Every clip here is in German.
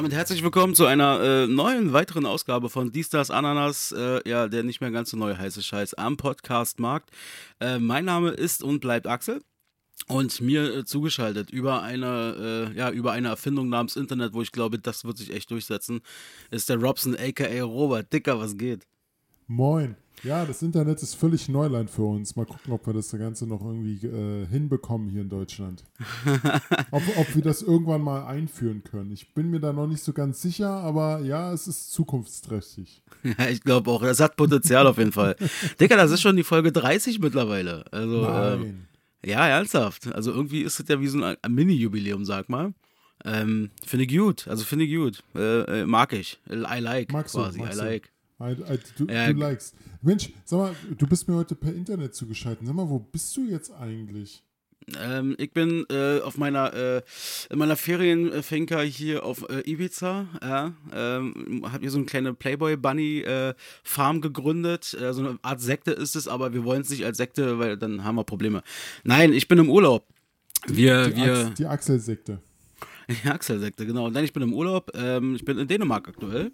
damit herzlich willkommen zu einer äh, neuen, weiteren Ausgabe von Die Stars Ananas, äh, ja, der nicht mehr ganz so neue heiße Scheiß am Podcast-Markt. Äh, mein Name ist und bleibt Axel. Und mir äh, zugeschaltet über eine, äh, ja, über eine Erfindung namens Internet, wo ich glaube, das wird sich echt durchsetzen, ist der Robson, aka Robert. Dicker, was geht? Moin. Ja, das Internet ist völlig Neuland für uns. Mal gucken, ob wir das Ganze noch irgendwie äh, hinbekommen hier in Deutschland. ob, ob wir das irgendwann mal einführen können. Ich bin mir da noch nicht so ganz sicher, aber ja, es ist zukunftsträchtig. Ja, ich glaube auch. Das hat Potenzial auf jeden Fall. Dicker, das ist schon die Folge 30 mittlerweile. Also, Nein. Ähm, ja, ernsthaft. Also irgendwie ist es ja wie so ein, Mini-Jubiläum, sag mal. Ähm, finde ich gut. Also finde ich gut. Äh, äh, mag ich. I like Magst du, quasi. magst I du. like. I, I, du, Ja, du likest. Mensch, sag mal, du bist mir heute per Internet zugeschaltet. Sag mal, wo bist du jetzt eigentlich? Ähm, ich bin äh, auf meiner, äh, in meiner Ferienfinca hier auf äh, Ibiza. Ja, ähm, hab hier so eine kleine Playboy Bunny äh, Farm gegründet. Äh, so eine Art Sekte ist es, aber wir wollen es nicht als Sekte, weil dann haben wir Probleme. Nein, ich bin im Urlaub. Wir, Die, wir, Ax die Axel-Sekte. Die Axel-Sekte, genau. Nein, ich bin im Urlaub. Ähm, ich bin in Dänemark aktuell.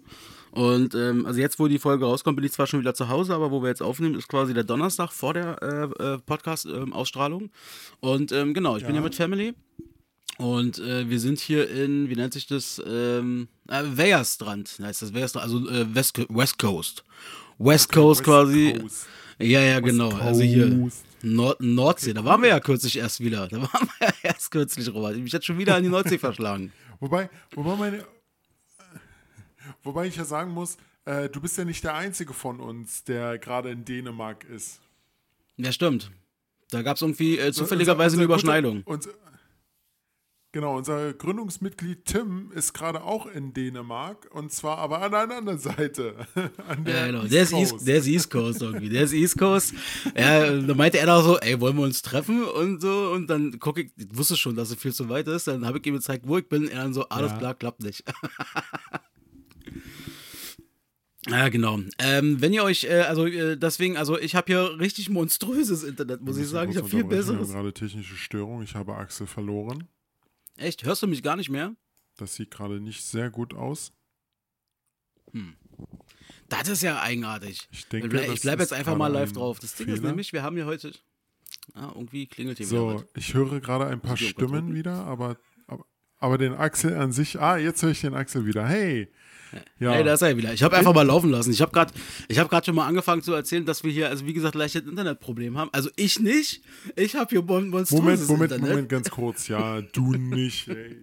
Und ähm, also jetzt, wo die Folge rauskommt, bin ich zwar schon wieder zu Hause, aber wo wir jetzt aufnehmen, ist quasi der Donnerstag vor der äh, äh, Podcast-Ausstrahlung. Und ähm, genau, ich bin Ja. ja mit Family. Und äh, wir sind hier in, wie nennt sich das? Ähm, äh, Weierstrand heißt das. Weierstrand, also äh, West, West Coast. West Coast West quasi. Coast. Ja, ja, genau. Also hier Coast. Nord Nordsee. Da waren wir ja kürzlich erst wieder. Da waren wir ja erst kürzlich, Robert. Ich hätte schon wieder an die Nordsee verschlagen. Wobei, wobei meine. Wobei ich ja sagen muss, äh, du bist ja nicht der Einzige von uns, der gerade in Dänemark ist. Ja, stimmt. Da gab es irgendwie äh, Unser- zufälligerweise eine unser guter- Überschneidung. Unser, genau, unser Gründungsmitglied Tim ist gerade auch in Dänemark und zwar aber an einer anderen Seite. An der Ja, genau. East Der ist. East, der ist East Coast irgendwie. Der ist East Coast. Ja, da meinte er doch so, ey, wollen wir uns treffen und so. Und dann gucke ich, ich wusste schon, dass es viel zu weit ist. Dann habe ich ihm gezeigt, wo ich bin. Er dann so, alles Ja. klar, klappt nicht. Ja, genau. Ähm, wenn ihr euch, äh, also äh, deswegen, also ich habe hier richtig monströses Internet, muss ich sagen. Ich habe viel unterbrechen, wir haben besseres. gerade technische Störung. Ich habe Axel verloren. Echt, hörst du mich gar nicht mehr? Das sieht gerade nicht sehr gut aus. Das ist ja eigenartig. Ich denke, ich ich bleib ist jetzt einfach mal live ein drauf. Das Ding ist Fehler. nämlich, wir haben hier heute. Ah, irgendwie klingelt hier wieder So, ich höre gerade ein paar ich Stimmen wieder, aber, aber, aber den Axel an sich. Ah, jetzt höre ich den Axel wieder. Hey! Ja, Hey, da ist er wieder. Ich habe einfach mal laufen lassen. Ich habe gerade hab schon mal angefangen zu erzählen, dass wir hier, also wie gesagt, leichtes Internetproblem haben. Also ich nicht. Ich habe hier mon monströses Moment, Moment, Internet. Moment, ganz kurz. Ja, du nicht. Ey.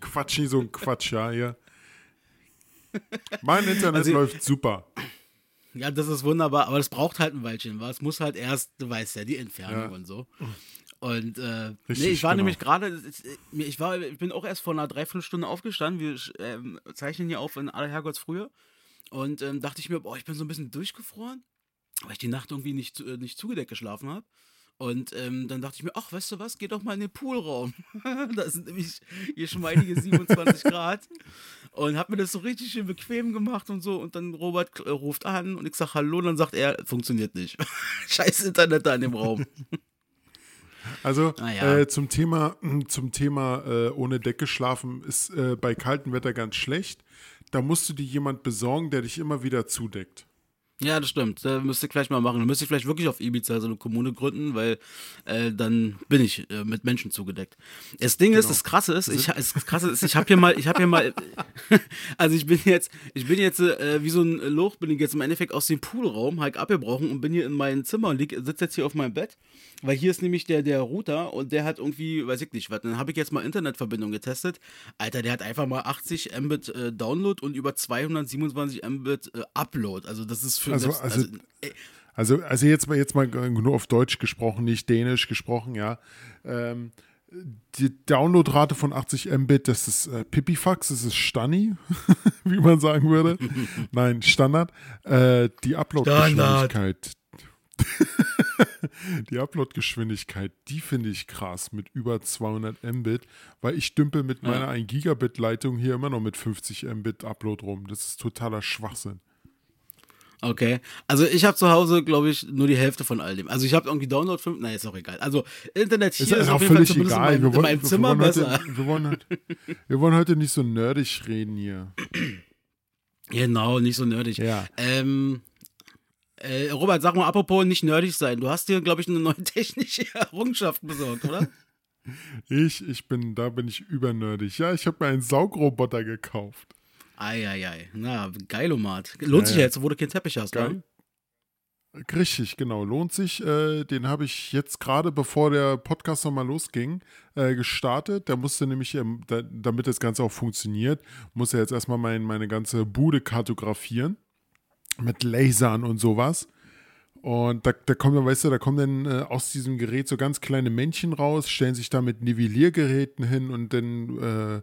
Quatsch, nicht so ein Quatsch, ja, hier. Mein Internet Also- läuft super. Ja, das ist wunderbar, aber das braucht halt ein Weilchen. wa? Es muss halt erst, du weißt ja, die Entfernung Ja. und so. Und äh, Richtig, nee, ich war genau. nämlich gerade, ich war, ich bin auch erst vor einer Dreiviertelstunde aufgestanden. Wir ähm, zeichnen hier auf in aller Herrgottsfrühe. Und ähm, dachte ich mir, boah, ich bin so ein bisschen durchgefroren, weil ich die Nacht irgendwie nicht, äh, nicht zugedeckt geschlafen habe. Und ähm, dann dachte ich mir, ach, weißt du was, geh doch mal in den Poolraum. da sind nämlich hier schmeidige 27 Grad. Und hab mir das so richtig schön bequem gemacht und so. Und dann Robert äh, ruft an und ich sag Hallo. Und dann sagt er, funktioniert nicht. Scheiß Internet da in dem Raum. Also Ah, ja. äh, zum Thema, zum Thema äh, ohne Decke schlafen ist äh, bei kaltem Wetter ganz schlecht. Da musst du dir jemand besorgen, der dich immer wieder zudeckt. Ja, das stimmt. Da müsste ich vielleicht mal machen. Da müsste ich vielleicht wirklich auf Ibiza so eine Kommune gründen, weil äh, dann bin ich äh, mit Menschen zugedeckt. Das Ding ist, Genau. das Krasse ist, ich, das Krasse ist, ich habe hier mal, ich habe hier mal, also ich bin jetzt, ich bin jetzt äh, wie so ein Loch, bin ich jetzt im Endeffekt aus dem Poolraum halt abgebrochen und bin hier in meinem Zimmer und lieg, sitze jetzt hier auf meinem Bett, weil hier ist nämlich der, der Router und der hat irgendwie, weiß ich nicht was, dann habe ich jetzt mal Internetverbindung getestet. Alter, der hat einfach mal 80 Mbit äh, Download und über 227 Mbit äh, Upload. Also das ist für Also- selbst, also- äh, Also, also jetzt mal jetzt mal nur auf Deutsch gesprochen, nicht Dänisch gesprochen, ja. Ähm, die Downloadrate von 80 Mbit, das ist äh, Pipifax, das ist Stanni, wie man sagen würde. Nein, Standard. Äh, die Uploadgeschwindigkeit. die Uploadgeschwindigkeit, die finde ich krass mit über 200 Mbit, weil ich dümpel mit meiner 1 Gigabit Leitung hier immer noch mit 50 Mbit Upload rum. Das ist totaler Schwachsinn. Okay. Also ich habe zu Hause, glaube ich, nur die Hälfte von all dem. Also ich habe irgendwie Download 5, nein, ist auch egal. Also Internet hier Ist, ist, auf jeden Fall zumindest egal. in Wir meinem, in wollen, meinem wir, Zimmer wollen besser. heute, wir, wollen heute, wir wollen heute nicht so nerdig reden hier. Genau, nicht so nerdig. Ja. Ähm, äh, Robert, sag mal, apropos nicht nerdig sein. Du hast dir, glaube ich, eine neue technische Errungenschaft besorgt, oder? Ich, ich bin, da bin ich übernerdig. Ja, ich habe mir einen Saugroboter gekauft. Eieiei. Na, geilomat. Lohnt sich Ja, ja ja. jetzt, wo du keinen Teppich hast, Geil. ne? Richtig, genau. Lohnt sich. Äh, den habe ich jetzt gerade, bevor der Podcast nochmal losging, äh, gestartet. Der musste nämlich, ähm, da, damit das Ganze auch funktioniert, muss er jetzt erstmal mein, meine ganze Bude kartografieren. Mit Lasern und sowas. Und da, da kommen dann, weißt du, da kommen dann äh, aus diesem Gerät so ganz kleine Männchen raus, stellen sich da mit Nivelliergeräten hin und dann äh,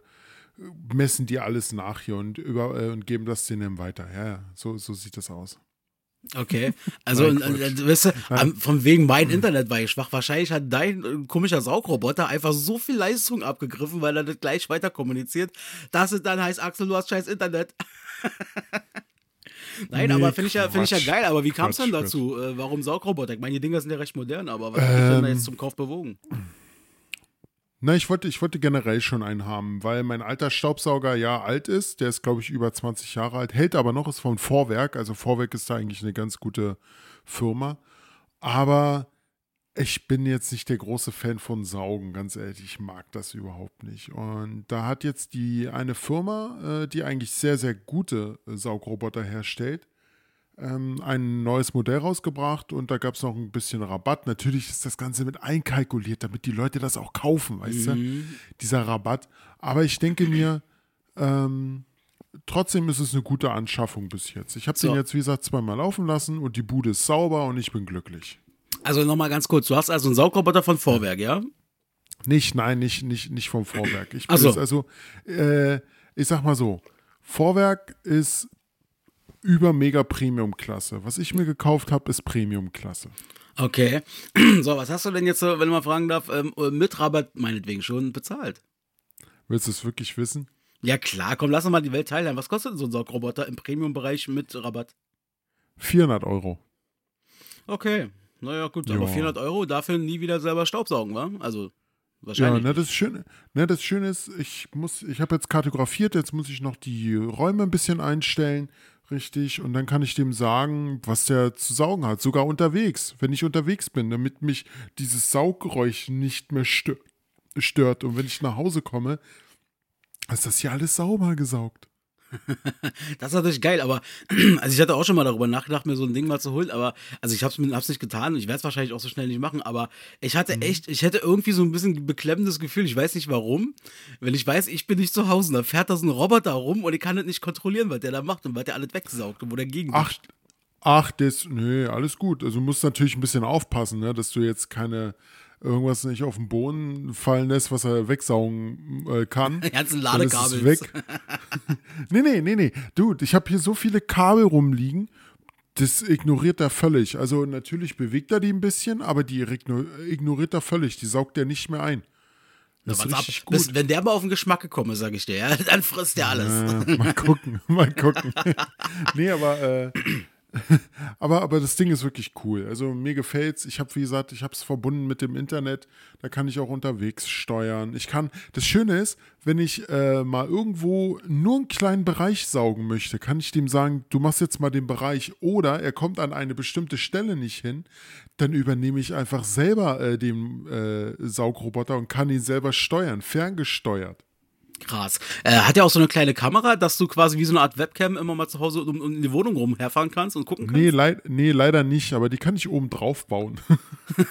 messen die alles nach hier und, über, äh, und geben das denen weiter. Ja, ja, so, so sieht das aus. Okay. Also, Nein, äh, äh, weißt du, am, von wegen mein Internet war ich schwach. Wahrscheinlich hat dein äh, komischer Saugroboter einfach so viel Leistung abgegriffen, weil er das gleich weiter kommuniziert, dass es dann heißt, Axel, du hast scheiß Internet. Nein, Nee, aber finde ich, ja, find ich ja geil. Aber wie kam es denn dazu? Äh, warum Saugroboter? Ich meine, die Dinger sind ja recht modern, aber was hat dich denn da Ähm, jetzt zum Kauf bewogen? Na, ich wollte, ich wollte generell schon einen haben, weil mein alter Staubsauger ja alt ist. Der ist, glaube ich, über 20 Jahre alt, hält aber noch, ist von Vorwerk. Also Vorwerk ist da eigentlich eine ganz gute Firma. Aber ich bin jetzt nicht der große Fan von Saugen, ganz ehrlich. Ich mag das überhaupt nicht. Und da hat jetzt die eine Firma, äh, die eigentlich sehr, sehr gute äh, Saugroboter herstellt, ähm, ein neues Modell rausgebracht und da gab es noch ein bisschen Rabatt. Natürlich ist das Ganze mit einkalkuliert, damit die Leute das auch kaufen, weißt du? Dieser Rabatt. Aber ich denke mir, ähm, trotzdem ist es eine gute Anschaffung bis jetzt. Ich habe So. den jetzt, wie gesagt, zweimal laufen lassen und die Bude ist sauber und ich bin glücklich. Also nochmal ganz kurz, du hast also einen Saugroboter von Vorwerk, ja? Nicht, nein, nicht, nicht, nicht vom Vorwerk. Ich so. also, äh, ich sag mal so, Vorwerk ist über mega Premium-Klasse. Was ich mir gekauft habe, ist Premium-Klasse. Okay. So, was hast du denn jetzt, wenn man fragen darf, ähm, mit Rabatt meinetwegen schon bezahlt? Willst du es wirklich wissen? Ja klar, komm, lass uns mal die Welt teilen. Was kostet denn so ein Saugroboter im Premium-Bereich mit Rabatt? 400 Euro. Okay, naja gut, Ja. aber 400 Euro dafür nie wieder selber Staubsaugen, wa? Also Ja, wahrscheinlich. ne, das Schöne, ne, das Schöne ist, ich muss, ich habe jetzt kartografiert, jetzt muss ich noch die Räume ein bisschen einstellen, richtig, und dann kann ich dem sagen, was der zu saugen hat, sogar unterwegs, wenn ich unterwegs bin, damit mich dieses Sauggeräusch nicht mehr stö stört. Und wenn ich nach Hause komme, ist das hier alles sauber gesaugt. Das ist natürlich geil, aber also ich hatte auch schon mal darüber nachgedacht, mir so ein Ding mal zu holen, aber also ich hab's, mir- hab's nicht getan und ich werde es wahrscheinlich auch so schnell nicht machen, aber ich hatte Mhm. echt, ich hätte irgendwie so ein bisschen beklemmendes Gefühl, ich weiß nicht warum, wenn ich weiß, ich bin nicht zu Hause, dann fährt da so ein Roboter rum und ich kann das nicht kontrollieren, was der da macht und was der alles wegsaugt und wo der gegen Ach, ach, das, nee, alles gut. Also du musst natürlich ein bisschen aufpassen, ne, dass du jetzt keine irgendwas nicht auf den Boden fallen lässt, was er wegsaugen äh, kann. Die ganzen Ladekabel. weg. nee, nee, nee, nee. Dude, ich habe hier so viele Kabel rumliegen. Das ignoriert er völlig. Also natürlich bewegt er die ein bisschen, aber die igno- ignoriert er völlig. Die saugt er nicht mehr ein. Das ist ab, gut. bis, wenn der mal auf den Geschmack gekommen ist, sag ich dir, ja, dann frisst der alles. Äh, mal gucken, mal gucken. nee, aber, äh, aber, aber das Ding ist wirklich cool. Also mir gefällt's. Ich habe, wie gesagt, ich habe es verbunden mit dem Internet. Da kann ich auch unterwegs steuern. Ich kann, das Schöne ist, wenn ich äh, mal irgendwo nur einen kleinen Bereich saugen möchte, kann ich dem sagen, du machst jetzt mal den Bereich oder er kommt an eine bestimmte Stelle nicht hin, dann übernehme ich einfach selber äh, den äh, Saugroboter und kann ihn selber steuern, ferngesteuert. Krass. Äh, hat ja auch so eine kleine Kamera, dass du quasi wie so eine Art Webcam immer mal zu Hause um, um in die Wohnung rumherfahren kannst und gucken kannst? Nee, leid, nee, leider nicht, aber die kann ich oben drauf bauen.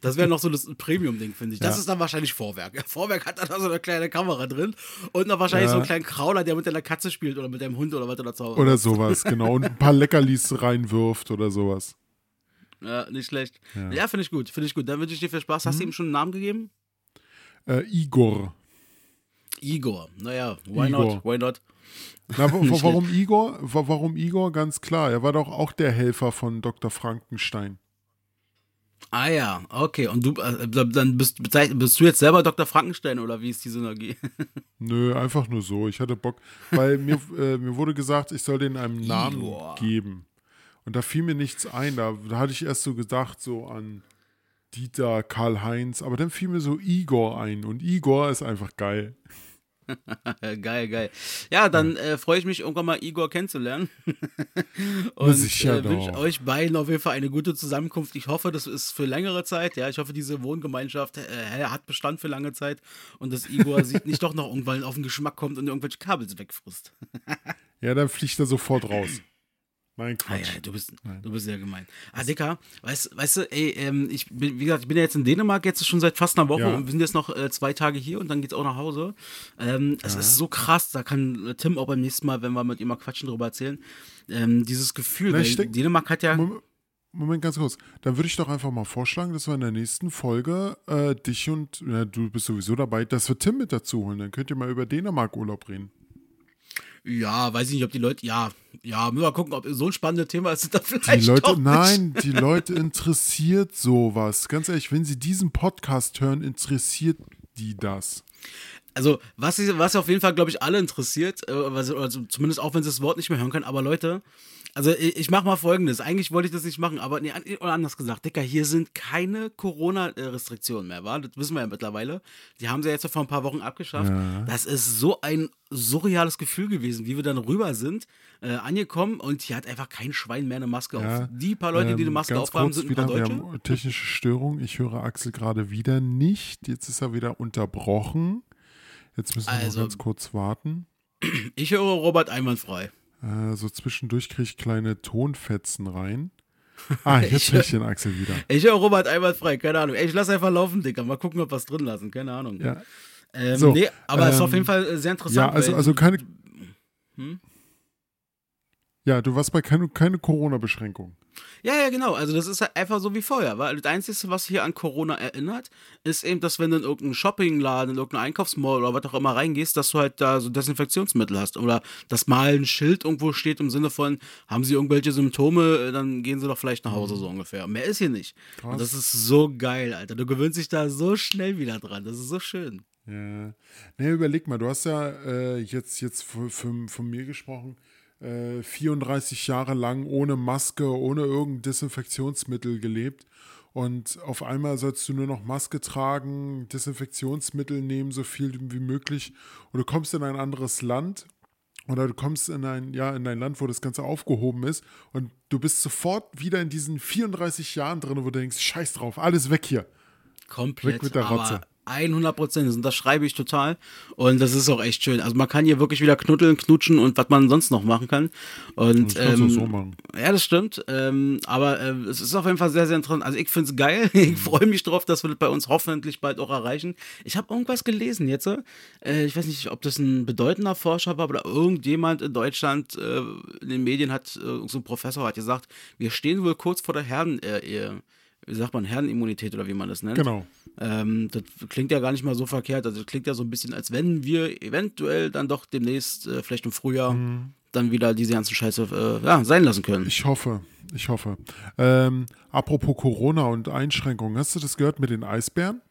Das wäre noch so das Premium-Ding, finde ich. Das Ja. ist dann wahrscheinlich Vorwerk. Vorwerk hat da so eine kleine Kamera drin und noch wahrscheinlich Ja. so einen kleinen Krauler, der mit deiner Katze spielt oder mit deinem Hund oder was du da zu Hause Oder sowas, genau. Und ein paar Leckerlis reinwirft oder sowas. Ja, nicht schlecht. Ja, Ja. finde ich gut. Finde ich gut. Dann wünsche ich dir viel Spaß. Hast du ihm schon einen Namen gegeben? Äh, Igor. Igor. Naja, why Igor. not? Why not? Na, warum Igor? Wa- Warum Igor? Ganz klar. Er war doch auch der Helfer von Dr. Frankenstein. Ah ja, okay. Und du, äh, dann bist, bist du jetzt selber Dr. Frankenstein oder wie ist die Synergie? Nö, einfach nur so. Ich hatte Bock, weil mir, äh, mir wurde gesagt, ich soll den einem Namen Igor. geben. Und da fiel mir nichts ein. Da, da hatte ich erst so gedacht, so an Dieter, Karl-Heinz, aber dann fiel mir so Igor ein. Und Igor ist einfach geil. geil, geil. Ja, dann äh, freue ich mich, irgendwann mal Igor kennenzulernen. und äh, wünsche euch beiden auf jeden Fall eine gute Zusammenkunft. Ich hoffe, das ist für längere Zeit. Ja, ich hoffe, diese Wohngemeinschaft äh, hat Bestand für lange Zeit und dass Igor sich nicht doch noch irgendwann auf den Geschmack kommt und irgendwelche Kabels wegfrisst. ja, dann fliegt er sofort raus. Nein, Quatsch. Ah, ja, du bist, du bist ja gemein. Ah, Dicker, weißt, weißt du, ey, ähm, ich bin, wie gesagt, ich bin ja jetzt in Dänemark jetzt schon seit fast einer Woche ja. und wir sind jetzt noch äh, zwei Tage hier und dann geht's auch nach Hause. Ähm, es ja. ist so krass, da kann Tim auch beim nächsten Mal, wenn wir mit ihm mal quatschen, darüber erzählen. Ähm, dieses Gefühl, Na, denk, Dänemark hat ja. Moment, Moment, ganz kurz. Dann würde ich doch einfach mal vorschlagen, dass wir in der nächsten Folge äh, dich und, ja, du bist sowieso dabei, dass wir Tim mit dazu holen. Dann könnt ihr mal über Dänemark Urlaub reden. Ja, weiß ich nicht, ob die Leute, ja, ja, müssen wir gucken, ob so ein spannendes Thema ist, da vielleicht die Leute, Nein, die Leute interessiert sowas. Ganz ehrlich, wenn sie diesen Podcast hören, interessiert die das. Also, was, was auf jeden Fall, glaube ich, alle interessiert, äh, also zumindest auch, wenn sie das Wort nicht mehr hören können, aber Leute, also ich, mache mal folgendes. Eigentlich wollte ich das nicht machen, aber nee, oder anders gesagt, Dicker, hier sind keine Corona-Restriktionen mehr, wa? Das wissen wir ja mittlerweile. Die haben sie jetzt vor ein paar Wochen abgeschafft. Ja. Das ist so ein surreales Gefühl gewesen, wie wir dann rüber sind, äh, angekommen und hier hat einfach kein Schwein mehr eine Maske ja, auf. Die paar Leute, ähm, die eine Maske aufhaben, sind ein wieder, paar Deutsche. Wir haben technische Störung. Ich höre Axel gerade wieder nicht. Jetzt ist er wieder unterbrochen. Jetzt müssen wir also, ganz kurz warten. Ich höre Robert einwandfrei. Äh, so zwischendurch kriege ich kleine Tonfetzen rein. Ah, jetzt höre ich den Axel wieder. Ich höre Robert einwandfrei, keine Ahnung. Ey, ich lasse einfach laufen, Dicker. Mal gucken, ob wir es drin lassen, keine Ahnung. Ja. Ähm, so, nee, aber es ähm, ist auf jeden Fall sehr interessant. Ja, also, also keine. Hm? Ja, du warst bei keine, keine Corona-Beschränkung. Ja, ja, genau. Also das ist halt einfach so wie vorher. Weil das Einzige, was hier an Corona erinnert, ist eben, dass wenn du in irgendeinen Shoppingladen, in irgendeinen Einkaufsmall oder was auch immer reingehst, dass du halt da so Desinfektionsmittel hast. Oder dass mal ein Schild irgendwo steht im Sinne von, haben sie irgendwelche Symptome, dann gehen sie doch vielleicht nach Hause, so mhm. ungefähr. Mehr ist hier nicht. Krass. Und das ist so geil, Alter. Du gewöhnst dich da so schnell wieder dran. Das ist so schön. Ja. Ne, überleg mal, du hast ja äh, jetzt, jetzt von, von mir gesprochen 34 äh, Jahre lang ohne Maske, ohne irgendein Desinfektionsmittel gelebt. Und auf einmal sollst du nur noch Maske tragen, Desinfektionsmittel nehmen, so viel wie möglich. Und du kommst in ein anderes Land oder du kommst in ein, ja, in ein Land, wo das Ganze aufgehoben ist und du bist sofort wieder in diesen 34 Jahren drin, wo du denkst, scheiß drauf, alles weg hier. Komplett. Weg mit der Rotze. Aber 100 Prozent. Und das schreibe ich total. Und das ist auch echt schön. Also man kann hier wirklich wieder knuddeln, knutschen und was man sonst noch machen kann. Und ähm, so machen. ja, das stimmt. Ähm, aber äh, es ist auf jeden Fall sehr, sehr interessant. Also ich finde es geil. Ich freue mich drauf, dass wir das bei uns hoffentlich bald auch erreichen. Ich habe irgendwas gelesen jetzt. Äh, ich weiß nicht, ob das ein bedeutender Forscher war oder irgendjemand in Deutschland äh, in den Medien hat, äh, so ein Professor hat gesagt, wir stehen wohl kurz vor der Herden, äh, wie sagt man, Herrenimmunität oder wie man das nennt. Genau. Ähm, das klingt ja gar nicht mal so verkehrt. Also das klingt ja so ein bisschen, als wenn wir eventuell dann doch demnächst, äh, vielleicht im Frühjahr, mhm. dann wieder diese ganzen Scheiße äh, ja, sein lassen können. Ich hoffe, ich hoffe. Ähm, apropos Corona und Einschränkungen, hast du das gehört mit den Eisbären?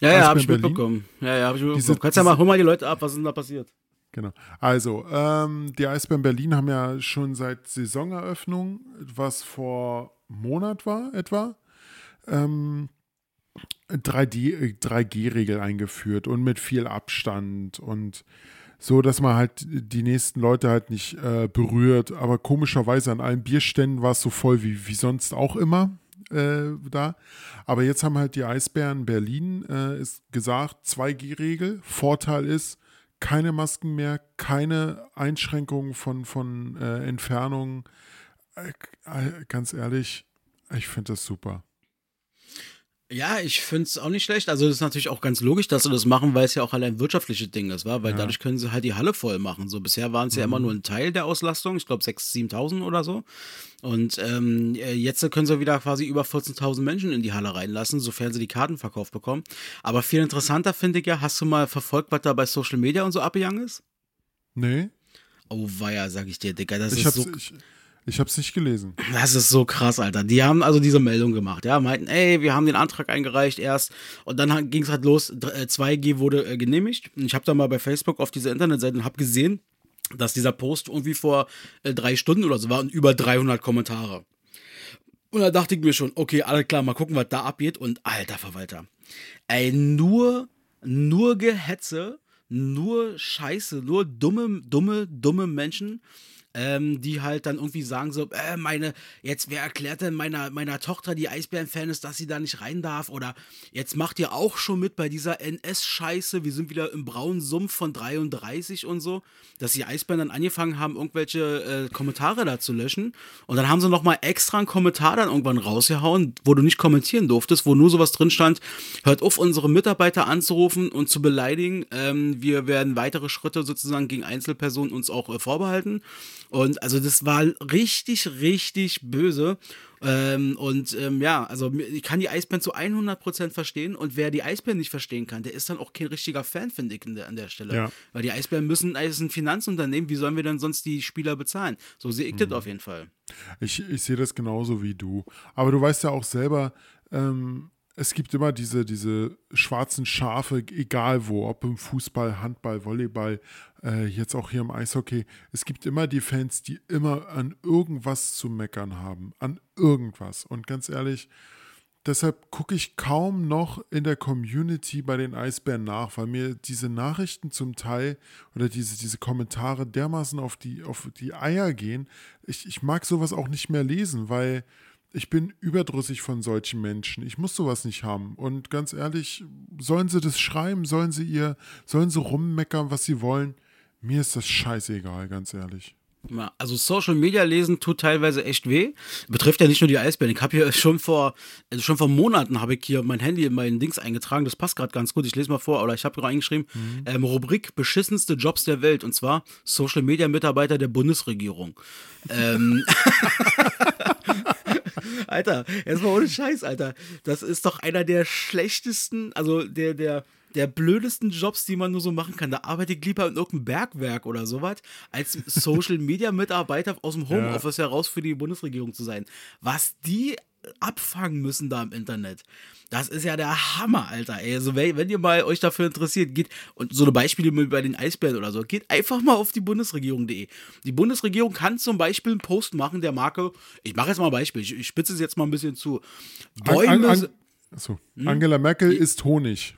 Ja, ja, habe ich Berlin? mitbekommen. Ja, ja, habe ich mitbekommen. Diese, Kannst ja mal, hol mal die Leute ab, was ist denn da passiert? Genau. Also, ähm, die Eisbären Berlin haben ja schon seit Saisoneröffnung, was vor Monat war etwa, ähm, 3G-Regel eingeführt und mit viel Abstand und so, dass man halt die nächsten Leute halt nicht äh, berührt. Aber komischerweise an allen Bierständen war es so voll wie, wie sonst auch immer äh, da. Aber jetzt haben halt die Eisbären Berlin äh, ist gesagt, 2G-Regel. Vorteil ist, keine Masken mehr, keine Einschränkungen von, von äh, Entfernungen. Äh, äh, ganz ehrlich, ich finde das super. Ja, ich finde es auch nicht schlecht. Also es ist natürlich auch ganz logisch, dass sie das machen, weil es ja auch allein wirtschaftliche Ding ist, war, weil ja. dadurch können sie halt die Halle voll machen. So bisher waren es mhm. ja immer mhm. nur ein Teil der Auslastung, ich glaube 6.000, 7.000 oder so. Und ähm, jetzt können sie wieder quasi über 14.000 Menschen in die Halle reinlassen, sofern sie die Karten verkauft bekommen. Aber viel interessanter finde ich ja, hast du mal verfolgt, was da bei Social Media und so abgegangen ist? Nee. Oh weia, sag ich dir, Digga, das ich ist so... Ich, ich habe es nicht gelesen. Das ist so krass, Alter. Die haben also diese Meldung gemacht, ja, meinten, ey, wir haben den Antrag eingereicht erst und dann ging es halt los, 2G äh, wurde äh, genehmigt. Und ich habe da mal bei Facebook auf diese Internetseite und habe gesehen, dass dieser Post irgendwie vor äh, drei Stunden oder so war und über 300 Kommentare. Und da dachte ich mir schon, okay, alles klar, mal gucken, was da abgeht. Und alter Verwalter. Ey, nur, nur Gehetze, nur Scheiße, nur dumme, dumme, dumme Menschen ähm, die halt dann irgendwie sagen so, äh, meine, jetzt wer erklärt denn meiner, meiner Tochter, die Eisbären-Fan ist, dass sie da nicht rein darf? Oder jetzt macht ihr auch schon mit bei dieser NS-Scheiße, wir sind wieder im braunen Sumpf von 33 und so, dass die Eisbären dann angefangen haben, irgendwelche äh, Kommentare da zu löschen. Und dann haben sie nochmal extra einen Kommentar dann irgendwann rausgehauen, wo du nicht kommentieren durftest, wo nur sowas drin stand, hört auf, unsere Mitarbeiter anzurufen und zu beleidigen, ähm, wir werden weitere Schritte sozusagen gegen Einzelpersonen uns auch äh, vorbehalten und also das war richtig, richtig böse. Ähm, und ähm, ja, also ich kann die Eisbären zu 100% verstehen. Und wer die Eisbären nicht verstehen kann, der ist dann auch kein richtiger Fan, finde ich, der, an der Stelle. Ja. Weil die Eisbären müssen, ist ein Finanzunternehmen, wie sollen wir denn sonst die Spieler bezahlen? So sehe ich mhm. das auf jeden Fall. Ich, ich sehe das genauso wie du. Aber du weißt ja auch selber, ähm, es gibt immer diese, diese schwarzen Schafe, egal wo, ob im Fußball, Handball, Volleyball, äh, jetzt auch hier im Eishockey. Es gibt immer die Fans, die immer an irgendwas zu meckern haben. An irgendwas. Und ganz ehrlich, deshalb gucke ich kaum noch in der Community bei den Eisbären nach, weil mir diese Nachrichten zum Teil oder diese, diese Kommentare dermaßen auf die, auf die Eier gehen. Ich, ich mag sowas auch nicht mehr lesen, weil ich bin überdrüssig von solchen Menschen. Ich muss sowas nicht haben. Und ganz ehrlich, sollen sie das schreiben, sollen sie ihr, sollen sie rummeckern, was sie wollen. Mir ist das scheißegal, ganz ehrlich. Also Social Media lesen tut teilweise echt weh. Betrifft ja nicht nur die Eisbären. Ich habe hier schon vor, also schon vor Monaten habe ich hier mein Handy in meinen Dings eingetragen. Das passt gerade ganz gut. Ich lese mal vor, oder ich habe gerade eingeschrieben, mhm. ähm, Rubrik beschissenste Jobs der Welt. Und zwar Social Media Mitarbeiter der Bundesregierung. ähm. Alter, erstmal ohne Scheiß, Alter. Das ist doch einer der schlechtesten, also der, der, der blödesten Jobs, die man nur so machen kann. Da arbeite ich lieber in irgendeinem Bergwerk oder sowas, als Social Media Mitarbeiter aus dem Homeoffice ja. heraus für die Bundesregierung zu sein. Was die abfangen müssen da im Internet. Das ist ja der Hammer, Alter. Ey. Also, wenn, wenn ihr mal euch dafür interessiert, geht und so eine Beispiele bei den Eisbären oder so, geht einfach mal auf die Bundesregierung.de. Die Bundesregierung kann zum Beispiel einen Post machen, der Marke, ich mache jetzt mal ein Beispiel, ich, ich spitze es jetzt mal ein bisschen zu. Bäume. An, an, an, achso. Hm? Angela Merkel ist Honig.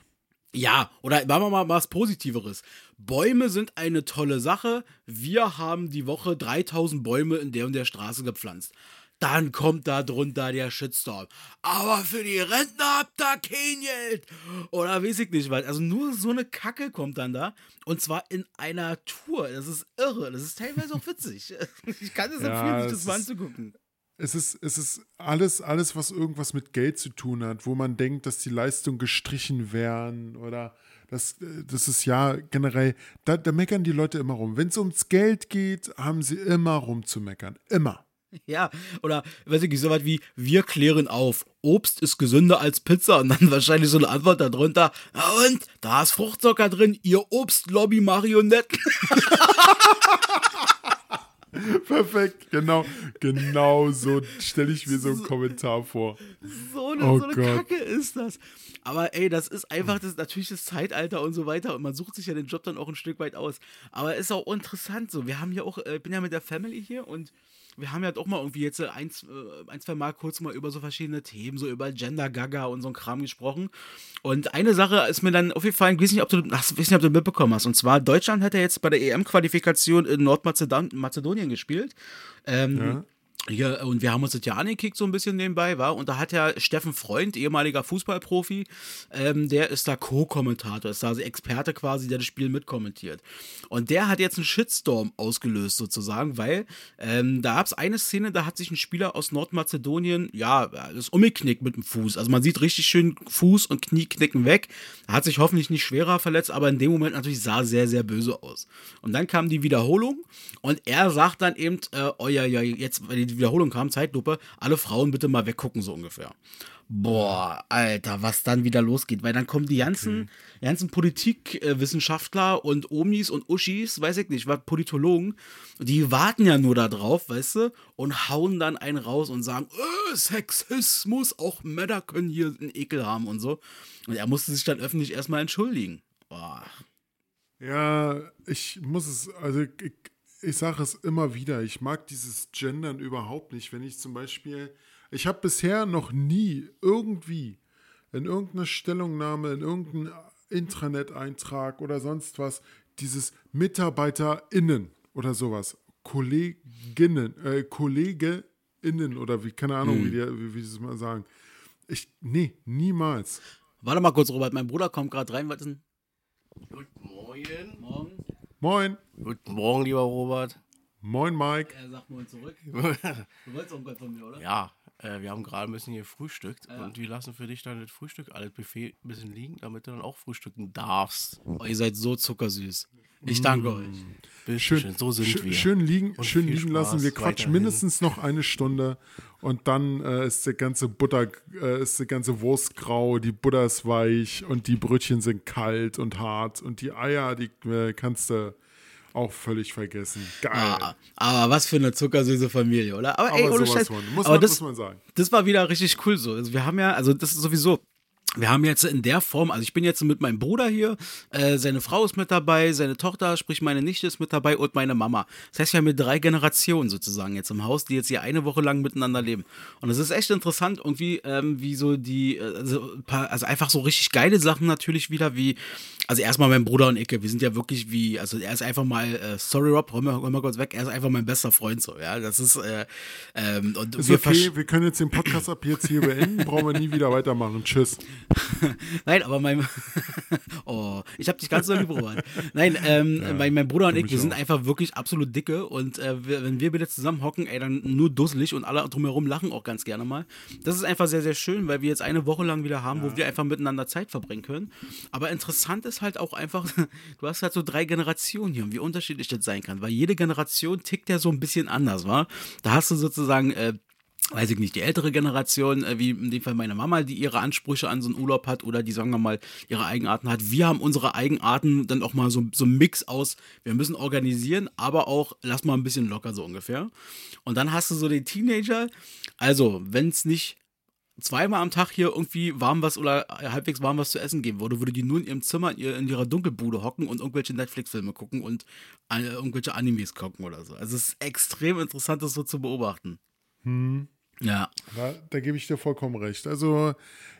Ja, oder machen wir mal was Positiveres. Bäume sind eine tolle Sache. Wir haben die Woche 3000 Bäume in der und der Straße gepflanzt. Dann kommt da drunter der Shitstorm. Aber für die Rentner habt ihr kein Geld. Oder weiß ich nicht was. Also nur so eine Kacke kommt dann da. Und zwar in einer Tour. Das ist irre. Das ist teilweise auch witzig. Ich kann es ja, empfehlen, sich das mal anzugucken es ist, es ist alles, alles, was irgendwas mit Geld zu tun hat, wo man denkt, dass die Leistungen gestrichen werden oder das, das ist ja generell, da, da meckern die Leute immer rum. Wenn es ums Geld geht, haben sie immer rumzumeckern. Immer. Ja, oder weiß ich nicht, so was wie, wir klären auf, Obst ist gesünder als Pizza und dann wahrscheinlich so eine Antwort darunter, und, da ist Fruchtzucker drin, ihr Obstlobby-Marionetten. Perfekt, genau, genau so stelle ich mir so einen Kommentar vor. So eine, oh so eine Kacke ist das. Aber ey, das ist einfach das, natürlich das Zeitalter und so weiter und man sucht sich ja den Job dann auch ein Stück weit aus. Aber ist auch interessant so. Wir haben ja auch, ich äh, bin ja mit der Family hier und wir haben ja doch mal irgendwie jetzt ein, äh, ein, zwei Mal kurz mal über so verschiedene Themen, so über Gender Gaga und so ein Kram gesprochen. Und eine Sache ist mir dann aufgefallen, ich weiß nicht, ob du, ach, weiß nicht, ob du mitbekommen hast. Und zwar, Deutschland hat ja jetzt bei der EM-Qualifikation in Nordmazedonien gespielt. Ähm, ja. Ja, und wir haben uns das ja angekickt so ein bisschen nebenbei, war. Und da hat ja Steffen Freund, ehemaliger Fußballprofi, ähm, der ist da Co-Kommentator, ist da also Experte quasi, der das Spiel mitkommentiert. Und der hat jetzt einen Shitstorm ausgelöst sozusagen, weil ähm, da gab es eine Szene, da hat sich ein Spieler aus Nordmazedonien, ja, das umgeknickt mit dem Fuß. Also man sieht richtig schön Fuß und Knie knicken weg. Hat sich hoffentlich nicht schwerer verletzt, aber in dem Moment natürlich sah sehr, sehr böse aus. Und dann kam die Wiederholung und er sagt dann eben, äh, oh ja, ja, jetzt, weil die die Wiederholung kam, Zeitlupe, alle Frauen bitte mal weggucken, so ungefähr. Boah, Alter, was dann wieder losgeht, weil dann kommen die ganzen, okay. ganzen Politikwissenschaftler und Omis und Uschis, weiß ich nicht, was Politologen, die warten ja nur darauf, weißt du, und hauen dann einen raus und sagen, äh, Sexismus, auch Männer können hier einen Ekel haben und so. Und er musste sich dann öffentlich erstmal entschuldigen. Boah. Ja, ich muss es, also ich, ich sage es immer wieder, ich mag dieses Gendern überhaupt nicht. Wenn ich zum Beispiel, ich habe bisher noch nie irgendwie in irgendeiner Stellungnahme, in irgendeinem Intranet-Eintrag oder sonst was, dieses MitarbeiterInnen oder sowas, Kolleginnen, äh, KollegInnen oder wie, keine Ahnung, Hm. wie, die, wie, wie sie es mal sagen. Ich, nee, niemals. Warte mal kurz, Robert, mein Bruder kommt gerade rein. Was ist denn? Guten Morgen. Morgen. Moin, Guten Morgen, lieber Robert. moin Mike. Er sagt mal zurück. Du wolltest irgendwas von mir, oder? ja, äh, wir haben gerade ein bisschen hier frühstückt Ja. und wir lassen für dich dann das Frühstück, alles Buffet ein bisschen liegen, damit du dann auch frühstücken darfst. Oh, ihr seid so zuckersüß. Ich danke euch. Bitte Schön, schön, so sind schön, wir. schön liegen, Und schön liegen lassen. Spaß Wir quatschen weiterhin. mindestens noch eine Stunde und dann äh, ist der ganze Butter, äh, ist die ganze Wurst grau, die Butter ist weich und die Brötchen sind kalt und hart und die Eier, die äh, kannst du auch völlig vergessen. Geil. Ah, aber was für eine zuckersüße Familie, oder? Aber, ey, Aber ohne sowas Scheiß. Muss, aber man, das, muss man sagen. das war wieder richtig cool so. Also wir haben ja, also das ist sowieso. Wir haben jetzt in der Form, also ich bin jetzt mit meinem Bruder hier, äh, seine Frau ist mit dabei, seine Tochter, sprich meine Nichte ist mit dabei und meine Mama. Das heißt, wir haben hier drei Generationen sozusagen jetzt im Haus, die jetzt hier eine Woche lang miteinander leben. Und es ist echt interessant, irgendwie, ähm, wie so die, also, also einfach so richtig geile Sachen natürlich wieder, wie, also erstmal mein Bruder und Icke, wir sind ja wirklich wie, also er ist einfach mal, äh, sorry Rob, hol mal, hol mal kurz weg, er ist einfach mein bester Freund so, ja, das ist, äh, ähm, und Ist wir okay, wir können jetzt den Podcast ab jetzt hier beenden, brauchen wir nie wieder weitermachen. Tschüss. Nein, aber mein. oh, ich hab dich ganz so lieb, Robert. Nein, ähm, mein, mein Bruder und ich, wir sind auch. einfach wirklich absolut dicke und äh, wir, wenn wir bitte zusammen hocken, ey, dann nur dusselig und alle drumherum lachen auch ganz gerne mal. Das ist einfach sehr, sehr schön, weil wir jetzt eine Woche lang wieder haben, wo wir einfach miteinander Zeit verbringen können. Aber interessant ist halt auch einfach, du hast halt so drei Generationen hier und wie unterschiedlich das sein kann, weil jede Generation tickt ja so ein bisschen anders, war. Da hast du sozusagen. Äh, weiß ich nicht, die ältere Generation, äh, wie in dem Fall meine Mama, die ihre Ansprüche an so einen Urlaub hat oder die, sagen wir mal, ihre Eigenarten hat. Wir haben unsere Eigenarten dann auch mal so, so ein Mix aus, wir müssen organisieren, aber auch, lass mal ein bisschen locker so ungefähr. Und dann hast du so den Teenager, also wenn es nicht zweimal am Tag hier irgendwie warm was oder halbwegs warm was zu essen geben würde, würde die nur in ihrem Zimmer in, ihr, in ihrer Dunkelbude hocken und irgendwelche Netflix-Filme gucken und äh, irgendwelche Animes gucken oder so. Also es ist extrem interessant, das so zu beobachten. Ja. Da, da gebe ich dir vollkommen recht. Also,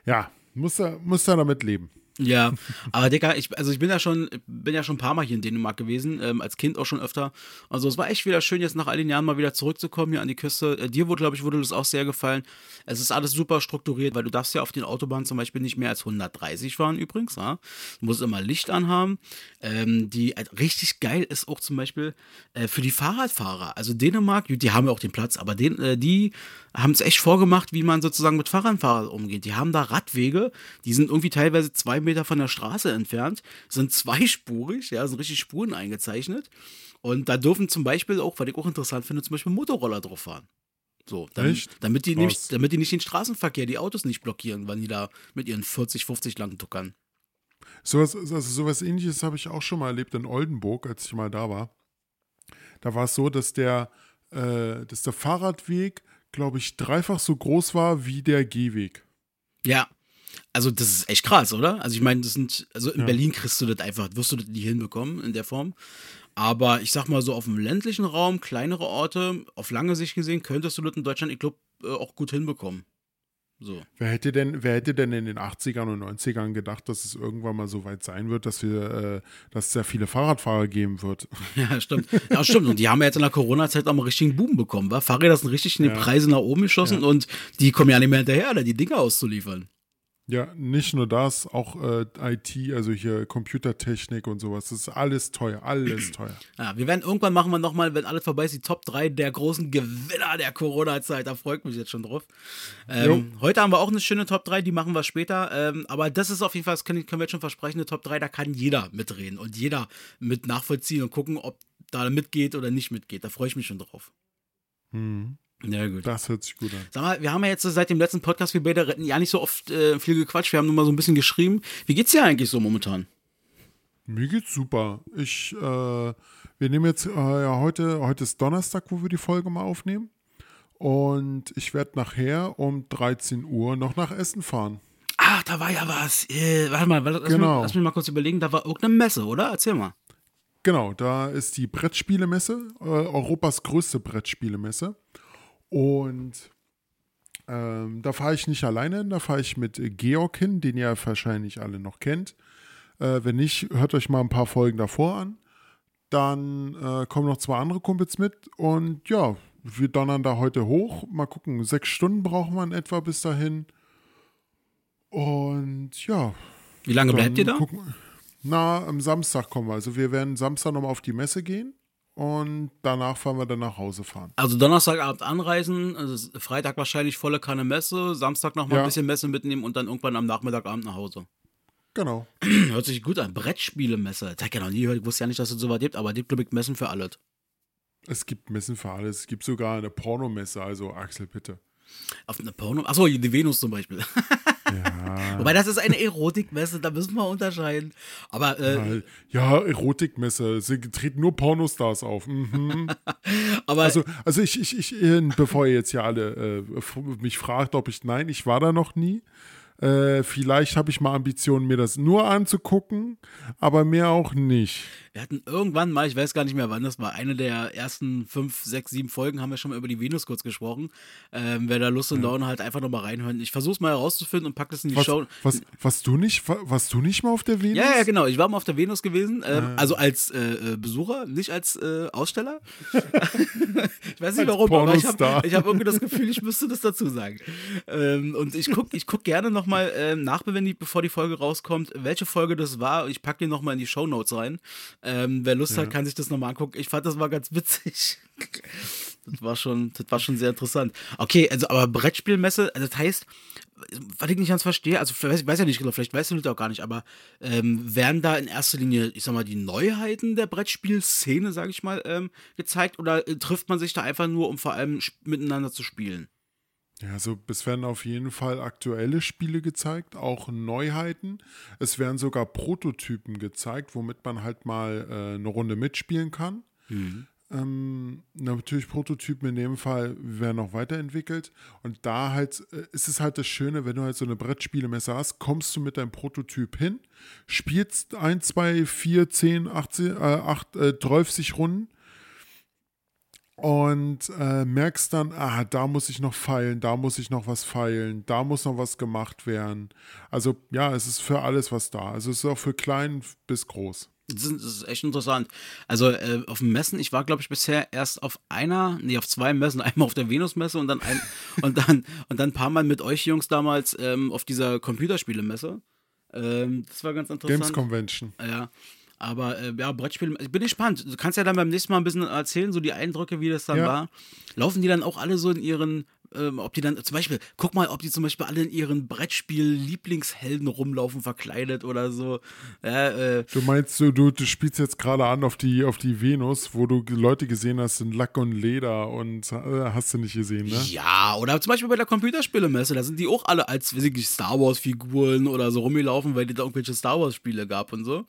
ja, muss da, muss da damit leben. Ja, aber Digga, ich, also ich bin ja schon, bin ja schon ein paar Mal hier in Dänemark gewesen, ähm, als Kind auch schon öfter. Also es war echt wieder schön, jetzt nach all den Jahren mal wieder zurückzukommen hier an die Küste. Äh, dir wurde, glaube ich, wurde das auch sehr gefallen. Es ist alles super strukturiert, weil du darfst ja auf den Autobahnen zum Beispiel nicht mehr als 130 fahren übrigens. Ja? Du musst immer Licht anhaben. Ähm, die äh, richtig geil ist auch zum Beispiel äh, für die Fahrradfahrer. Also Dänemark, die haben ja auch den Platz, aber den, äh, die haben es echt vorgemacht, wie man sozusagen mit Fahrradfahrern umgeht. Die haben da Radwege, die sind irgendwie teilweise zwei Meter von der Straße entfernt, sind zweispurig, ja, sind richtig Spuren eingezeichnet. Und da dürfen zum Beispiel auch, was ich auch interessant finde, zum Beispiel Motorroller drauf fahren. So, dann, damit, die nämlich, damit die nicht den Straßenverkehr, die Autos nicht blockieren, wenn die da mit ihren 40, 50 lang tuckern. Sowas, also sowas ähnliches habe ich auch schon mal erlebt in Oldenburg, als ich mal da war. Da war es so, dass der, äh, dass der Fahrradweg, glaube ich, dreifach so groß war wie der Gehweg. Ja. Also, das ist echt krass, oder? Also, ich meine, das sind, also in Ja. Berlin kriegst du das einfach, wirst du das nie hinbekommen in der Form. Aber ich sag mal so, auf dem ländlichen Raum, kleinere Orte, auf lange Sicht gesehen, könntest du das in Deutschland, ich glaube, äh, auch gut hinbekommen. So. Wer hätte denn, wer hätte denn in den 80ern und 90ern gedacht, dass es irgendwann mal so weit sein wird, dass wir, äh, dass es sehr viele Fahrradfahrer geben wird? Ja, stimmt. Ja, stimmt. Und die haben ja jetzt in der Corona-Zeit auch mal richtig einen Boom bekommen, wa? Fahrräder sind richtig in die Ja. Preise nach oben geschossen Ja. und die kommen ja nicht mehr hinterher, da die Dinge auszuliefern. Ja, nicht nur das, auch äh, IT, also hier Computertechnik und sowas. Das ist alles teuer, alles teuer. Ja, wir werden irgendwann machen wir nochmal, wenn alles vorbei ist, die Top 3 der großen Gewinner der Corona-Zeit. Da freut mich jetzt schon drauf. Ähm, heute haben wir auch eine schöne Top 3, die machen wir später. Ähm, aber das ist auf jeden Fall, das können, können wir jetzt schon versprechen, eine Top 3, da kann jeder mitreden und jeder mit nachvollziehen und gucken, ob da mitgeht oder nicht mitgeht. Da freue ich mich schon drauf. Hm, Ja, gut. das hört sich gut an. Sag mal, wir haben ja jetzt seit dem letzten Podcast, wir beide retten, ja nicht so oft äh, viel gequatscht. Wir haben nur mal so ein bisschen geschrieben. Wie geht's dir eigentlich so momentan? Mir geht's super. Ich, äh, wir nehmen jetzt, äh, ja, heute, heute ist Donnerstag, wo wir die Folge mal aufnehmen. Und ich werde nachher um 13 Uhr noch nach Essen fahren. Ach, da war ja was. Äh, warte mal, lass, Genau. mich, lass mich mal kurz überlegen. Da war irgendeine Messe, oder? Erzähl mal. Genau, da ist die Brettspielemesse, äh, Europas größte Brettspielemesse. Und ähm, da fahre ich nicht alleine hin, da fahre ich mit Georg hin, den ihr wahrscheinlich alle noch kennt. Äh, wenn nicht, hört euch mal ein paar Folgen davor an. Dann äh, kommen noch zwei andere Kumpels mit und ja, wir donnern da heute hoch. Mal gucken, sechs Stunden brauchen wir in etwa bis dahin. Und ja. Wie lange bleibt ihr da? Gucken, na, am Samstag kommen wir. Also wir werden Samstag nochmal auf die Messe gehen und danach fahren wir dann nach Hause fahren. Also Donnerstagabend anreisen, also Freitag wahrscheinlich volle Kanne Messe, Samstag nochmal Ja. ein bisschen Messe mitnehmen und dann irgendwann am Nachmittagabend nach Hause. Genau. Hört sich gut an. Brettspielemesse. Das hab ich ja noch nie gehört. Ich wusste ja nicht, dass es sowas gibt, aber es gibt, glaube ich, Messen für alles. Es gibt Messen für alles. Es gibt sogar eine Pornomesse, also Axel, bitte. Auf eine Porno. Achso, die Venus zum Beispiel. Ja. Wobei das ist eine Erotikmesse, da müssen wir unterscheiden. Aber äh, ja, Erotikmesse. Es treten nur Pornostars auf. Mhm. aber Also, also ich, ich, ich, äh, bevor ihr jetzt hier alle äh, mich fragt, ob ich, nein, ich war da noch nie. Äh, vielleicht habe ich mal Ambitionen, mir das nur anzugucken, aber mehr auch nicht. wir hatten irgendwann mal, ich weiß gar nicht mehr wann das war, eine der ersten fünf, sechs, sieben Folgen haben wir schon mal über die Venus kurz gesprochen. Ähm, wer da Lust und Laune halt einfach nochmal reinhören. Ich versuche es mal herauszufinden und pack das in die Was, Show. was, was du nicht, wa- warst du nicht mal auf der Venus? Ja, ja, genau. Ich war mal auf der Venus gewesen, Ah. also als äh, äh, Besucher, nicht als äh, Aussteller. ich weiß nicht warum, aber ich habe hab irgendwie das Gefühl, ich müsste das dazu sagen. Ähm, und ich gucke ich guck gerne nochmal nach, wenn die, bevor die Folge rauskommt, welche Folge das war. Ich packe die nochmal in die Shownotes rein. Ähm, wer Lust hat, kann sich das nochmal angucken. Ich fand das mal ganz witzig. Das war schon, das war schon sehr interessant. Okay, also aber Brettspielmesse, also das heißt, was ich nicht ganz verstehe, also ich weiß ja nicht genau, vielleicht weißt du das auch gar nicht, aber ähm, werden da in erster Linie, ich sag mal, die Neuheiten der Brettspielszene, sag ich mal, ähm, gezeigt oder äh, trifft man sich da einfach nur, um vor allem miteinander zu spielen? Ja, also es werden auf jeden Fall aktuelle Spiele gezeigt, auch Neuheiten. Es werden sogar Prototypen gezeigt, womit man halt mal äh, eine Runde mitspielen kann. Ähm, natürlich Prototypen in dem Fall werden noch weiterentwickelt. Und da halt äh, ist es halt das Schöne, wenn du halt so eine Brettspielemesse hast, kommst du mit deinem Prototyp hin, spielst 1, 2, 4, 10, 18, äh, 8, äh, 30 Runden und äh, merkst dann, ah, da muss ich noch feilen, da muss ich noch was feilen, da muss noch was gemacht werden. Also ja, es ist für alles was da. Also es ist auch für klein bis groß. Das ist, das ist echt interessant. Also äh, auf dem Messen, ich war glaube ich bisher erst auf einer, nee, auf zwei Messen, einmal auf der Venus-Messe und dann ein, und dann und dann ein paar Mal mit euch Jungs damals ähm, auf dieser Computerspielemesse. Ähm, das war ganz interessant. Games Convention. Ja. Aber äh, ja, Brettspiele, ich bin gespannt. Du kannst ja dann beim nächsten Mal ein bisschen erzählen, so die Eindrücke, wie das dann Ja. war. Laufen die dann auch alle so in ihren, ähm, ob die dann, zum Beispiel, guck mal, ob die zum Beispiel alle in ihren Brettspiel-Lieblingshelden rumlaufen, verkleidet oder so. Ja, äh, Du meinst, du, du, du spielst jetzt gerade an auf die, auf die Venus, wo du Leute gesehen hast in Lack und Leder und äh, hast du nicht gesehen, ne? Ja, oder zum Beispiel bei der Computerspielemesse, da sind die auch alle als weiß ich nicht, Star Wars-Figuren oder so rumgelaufen, weil die da irgendwelche Star Wars-Spiele gab und so.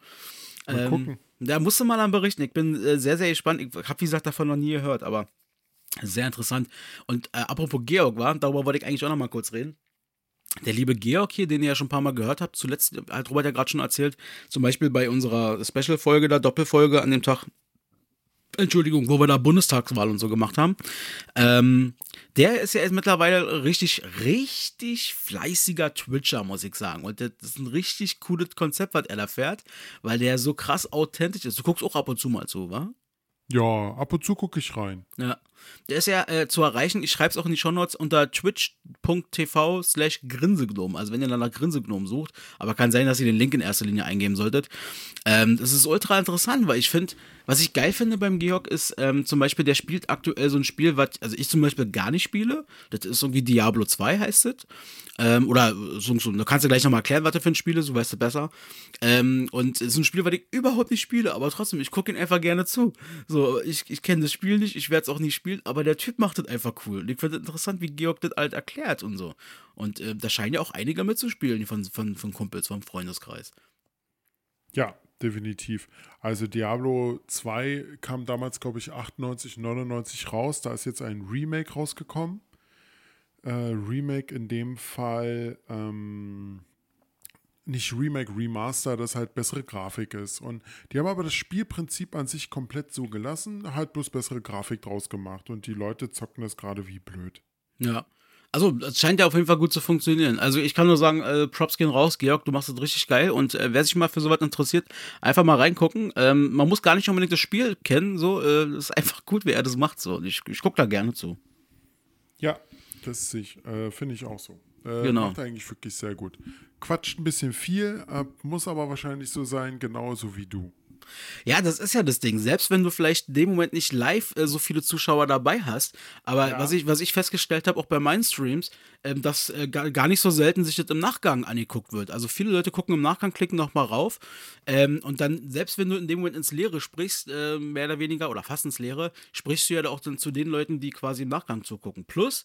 Mal gucken. Da musst du mal dann berichten. Ich bin äh, sehr, sehr gespannt. Ich habe, wie gesagt, davon noch nie gehört, aber sehr interessant. Und äh, apropos Georg, war, darüber wollte ich eigentlich auch noch mal kurz reden. Der liebe Georg hier, den ihr ja schon ein paar Mal gehört habt, zuletzt hat Robert ja gerade schon erzählt, zum Beispiel bei unserer Special-Folge, der Doppelfolge an dem Tag, Entschuldigung, wo wir da Bundestagswahl und so gemacht haben. Ähm, der ist ja jetzt mittlerweile richtig, richtig fleißiger Twitcher, muss ich sagen. Und das ist ein richtig cooles Konzept, was er da fährt, weil der so krass authentisch ist. Du guckst auch ab und zu mal zu, wa? Ja, ab und zu gucke ich rein. Ja. Der ist ja äh, zu erreichen, ich schreibe es auch in die Shownotes unter twitch.tv slash Grinsegnom. Also wenn ihr dann nach Grinsegnom sucht, aber kann sein, dass ihr den Link in erster Linie eingeben solltet. Ähm, das ist ultra interessant, weil ich finde, was ich geil finde beim Georg ist, ähm, zum Beispiel, der spielt aktuell so ein Spiel, was, also ich zum Beispiel gar nicht spiele. Das ist irgendwie Diablo 2 heißt es. Ähm, oder so, so, da kannst du gleich nochmal erklären, was das für ein Spiel ist, du weißt es besser. Ähm, und es ist ein Spiel, was ich überhaupt nicht spiele, aber trotzdem, ich gucke ihn einfach gerne zu. So, ich, ich kenne das Spiel nicht, ich werde es auch nicht spielen, aber der Typ macht das einfach cool. Und ich finde es interessant, wie Georg das halt erklärt und so. Und äh, da scheinen ja auch einige mitzuspielen von, von, von Kumpels, vom Freundeskreis. Ja, definitiv. Also Diablo 2 kam damals, glaube ich, 98, 99 raus. Da ist jetzt ein Remake rausgekommen. Äh, Remake in dem Fall ähm, nicht Remake, Remaster, dass halt bessere Grafik ist. Und die haben aber das Spielprinzip an sich komplett so gelassen, halt bloß bessere Grafik draus gemacht. Und die Leute zocken das gerade wie blöd. Ja. Also, es scheint ja auf jeden Fall gut zu funktionieren. Also, ich kann nur sagen, äh, Props gehen raus, Georg, du machst das richtig geil. Und äh, wer sich mal für sowas interessiert, einfach mal reingucken. Ähm, man muss gar nicht unbedingt das Spiel kennen, so. Äh, ist einfach gut, wie er das macht, so. Ich, ich gucke da gerne zu. Ja, das äh, finde ich auch so. Äh, Genau. Macht eigentlich wirklich sehr gut. Quatscht ein bisschen viel, äh, muss aber wahrscheinlich so sein, genauso wie du. Ja, das ist ja das Ding. Selbst wenn du vielleicht in dem Moment nicht live äh, so viele Zuschauer dabei hast, aber Ja. was, ich, was ich festgestellt habe, auch bei meinen Streams, ähm, dass äh, gar, gar nicht so selten sich das im Nachgang angeguckt wird. Also viele Leute gucken im Nachgang, klicken nochmal rauf ähm, und dann, selbst wenn du in dem Moment ins Leere sprichst, äh, mehr oder weniger, oder fast ins Leere, sprichst du ja auch dann zu den Leuten, die quasi im Nachgang zugucken. Plus,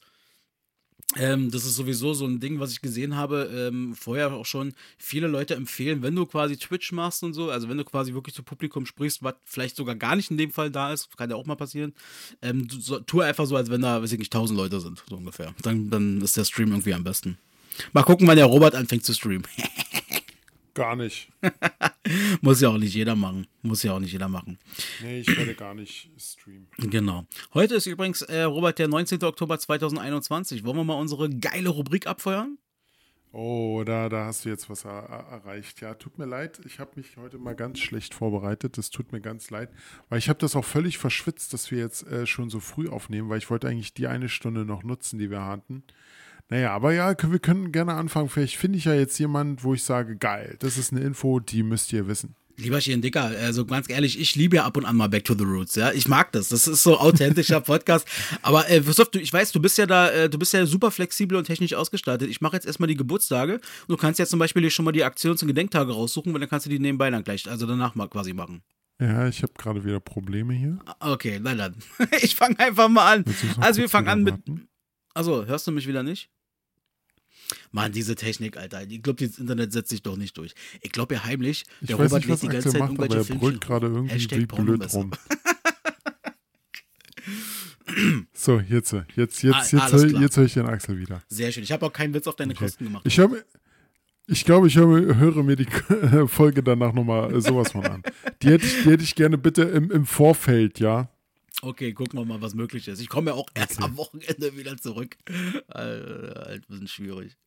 ähm, das ist sowieso so ein Ding, was ich gesehen habe, ähm, vorher auch schon. Viele Leute empfehlen, wenn du quasi Twitch machst und so, also wenn du quasi wirklich zu Publikum sprichst, was vielleicht sogar gar nicht in dem Fall da ist, kann ja auch mal passieren, ähm, so, tu einfach so, als wenn da, weiß ich nicht, tausend Leute sind, so ungefähr. Dann, dann ist der Stream irgendwie am besten. Mal gucken, wann der Robert anfängt zu streamen. Gar nicht. Muss ja auch nicht jeder machen. Muss ja auch nicht jeder machen. Nee, ich werde gar nicht streamen. Genau. Heute ist übrigens, äh, Robert, der 19. Oktober 2021. Wollen wir mal unsere geile Rubrik abfeuern? Oh, da, da hast du jetzt was er, er, erreicht. Ja, tut mir leid. Ich habe mich heute mal ganz schlecht vorbereitet. Das tut mir ganz leid. Weil ich habe das auch völlig verschwitzt, dass wir jetzt äh, schon so früh aufnehmen, weil ich wollte eigentlich die eine Stunde noch nutzen, die wir hatten. Naja, aber ja, wir können gerne anfangen. Vielleicht finde ich ja jetzt jemand, wo ich sage, geil, das ist eine Info, die müsst ihr wissen. Lieber Schien Dicker, also ganz ehrlich, ich liebe ja ab und an mal Back to the Roots, ja. Ich mag das. Das ist so authentischer Podcast. Aber äh, Christoph, du, ich weiß, du bist ja da, äh, du bist ja super flexibel und technisch ausgestattet. Ich mache jetzt erstmal die Geburtstage und du kannst jetzt zum Beispiel schon mal die Aktions- und Gedenktage raussuchen, weil dann kannst du die nebenbei dann gleich, also danach mal quasi machen. Ja, ich habe gerade wieder Probleme hier. Ah, Okay, na dann. Ich fange einfach mal an. Also wir fangen an mit. warten? Also, hörst du mich wieder nicht? Mann, diese Technik, Alter. Ich glaube, das Internet setzt sich doch nicht durch. Ich glaube ja heimlich, Ich der Robert nicht, lädt die ganze Axel Zeit macht, aber irgendwelche er Filmchen. brüllt gerade irgendwie Hashtag blöd rum. So, jetzt, jetzt, jetzt, jetzt, jetzt, jetzt höre ich den Axel wieder. Sehr schön. Ich habe auch keinen Witz auf deine Kosten gemacht. Ich habe, ich glaube, ich höre, höre mir die Folge danach nochmal sowas von an. Die hätte ich, die hätte ich gerne bitte im, im Vorfeld, ja. Okay, gucken wir mal, was möglich ist. Ich komme ja auch erst am Wochenende wieder zurück. Äh, halt ein bisschen schwierig.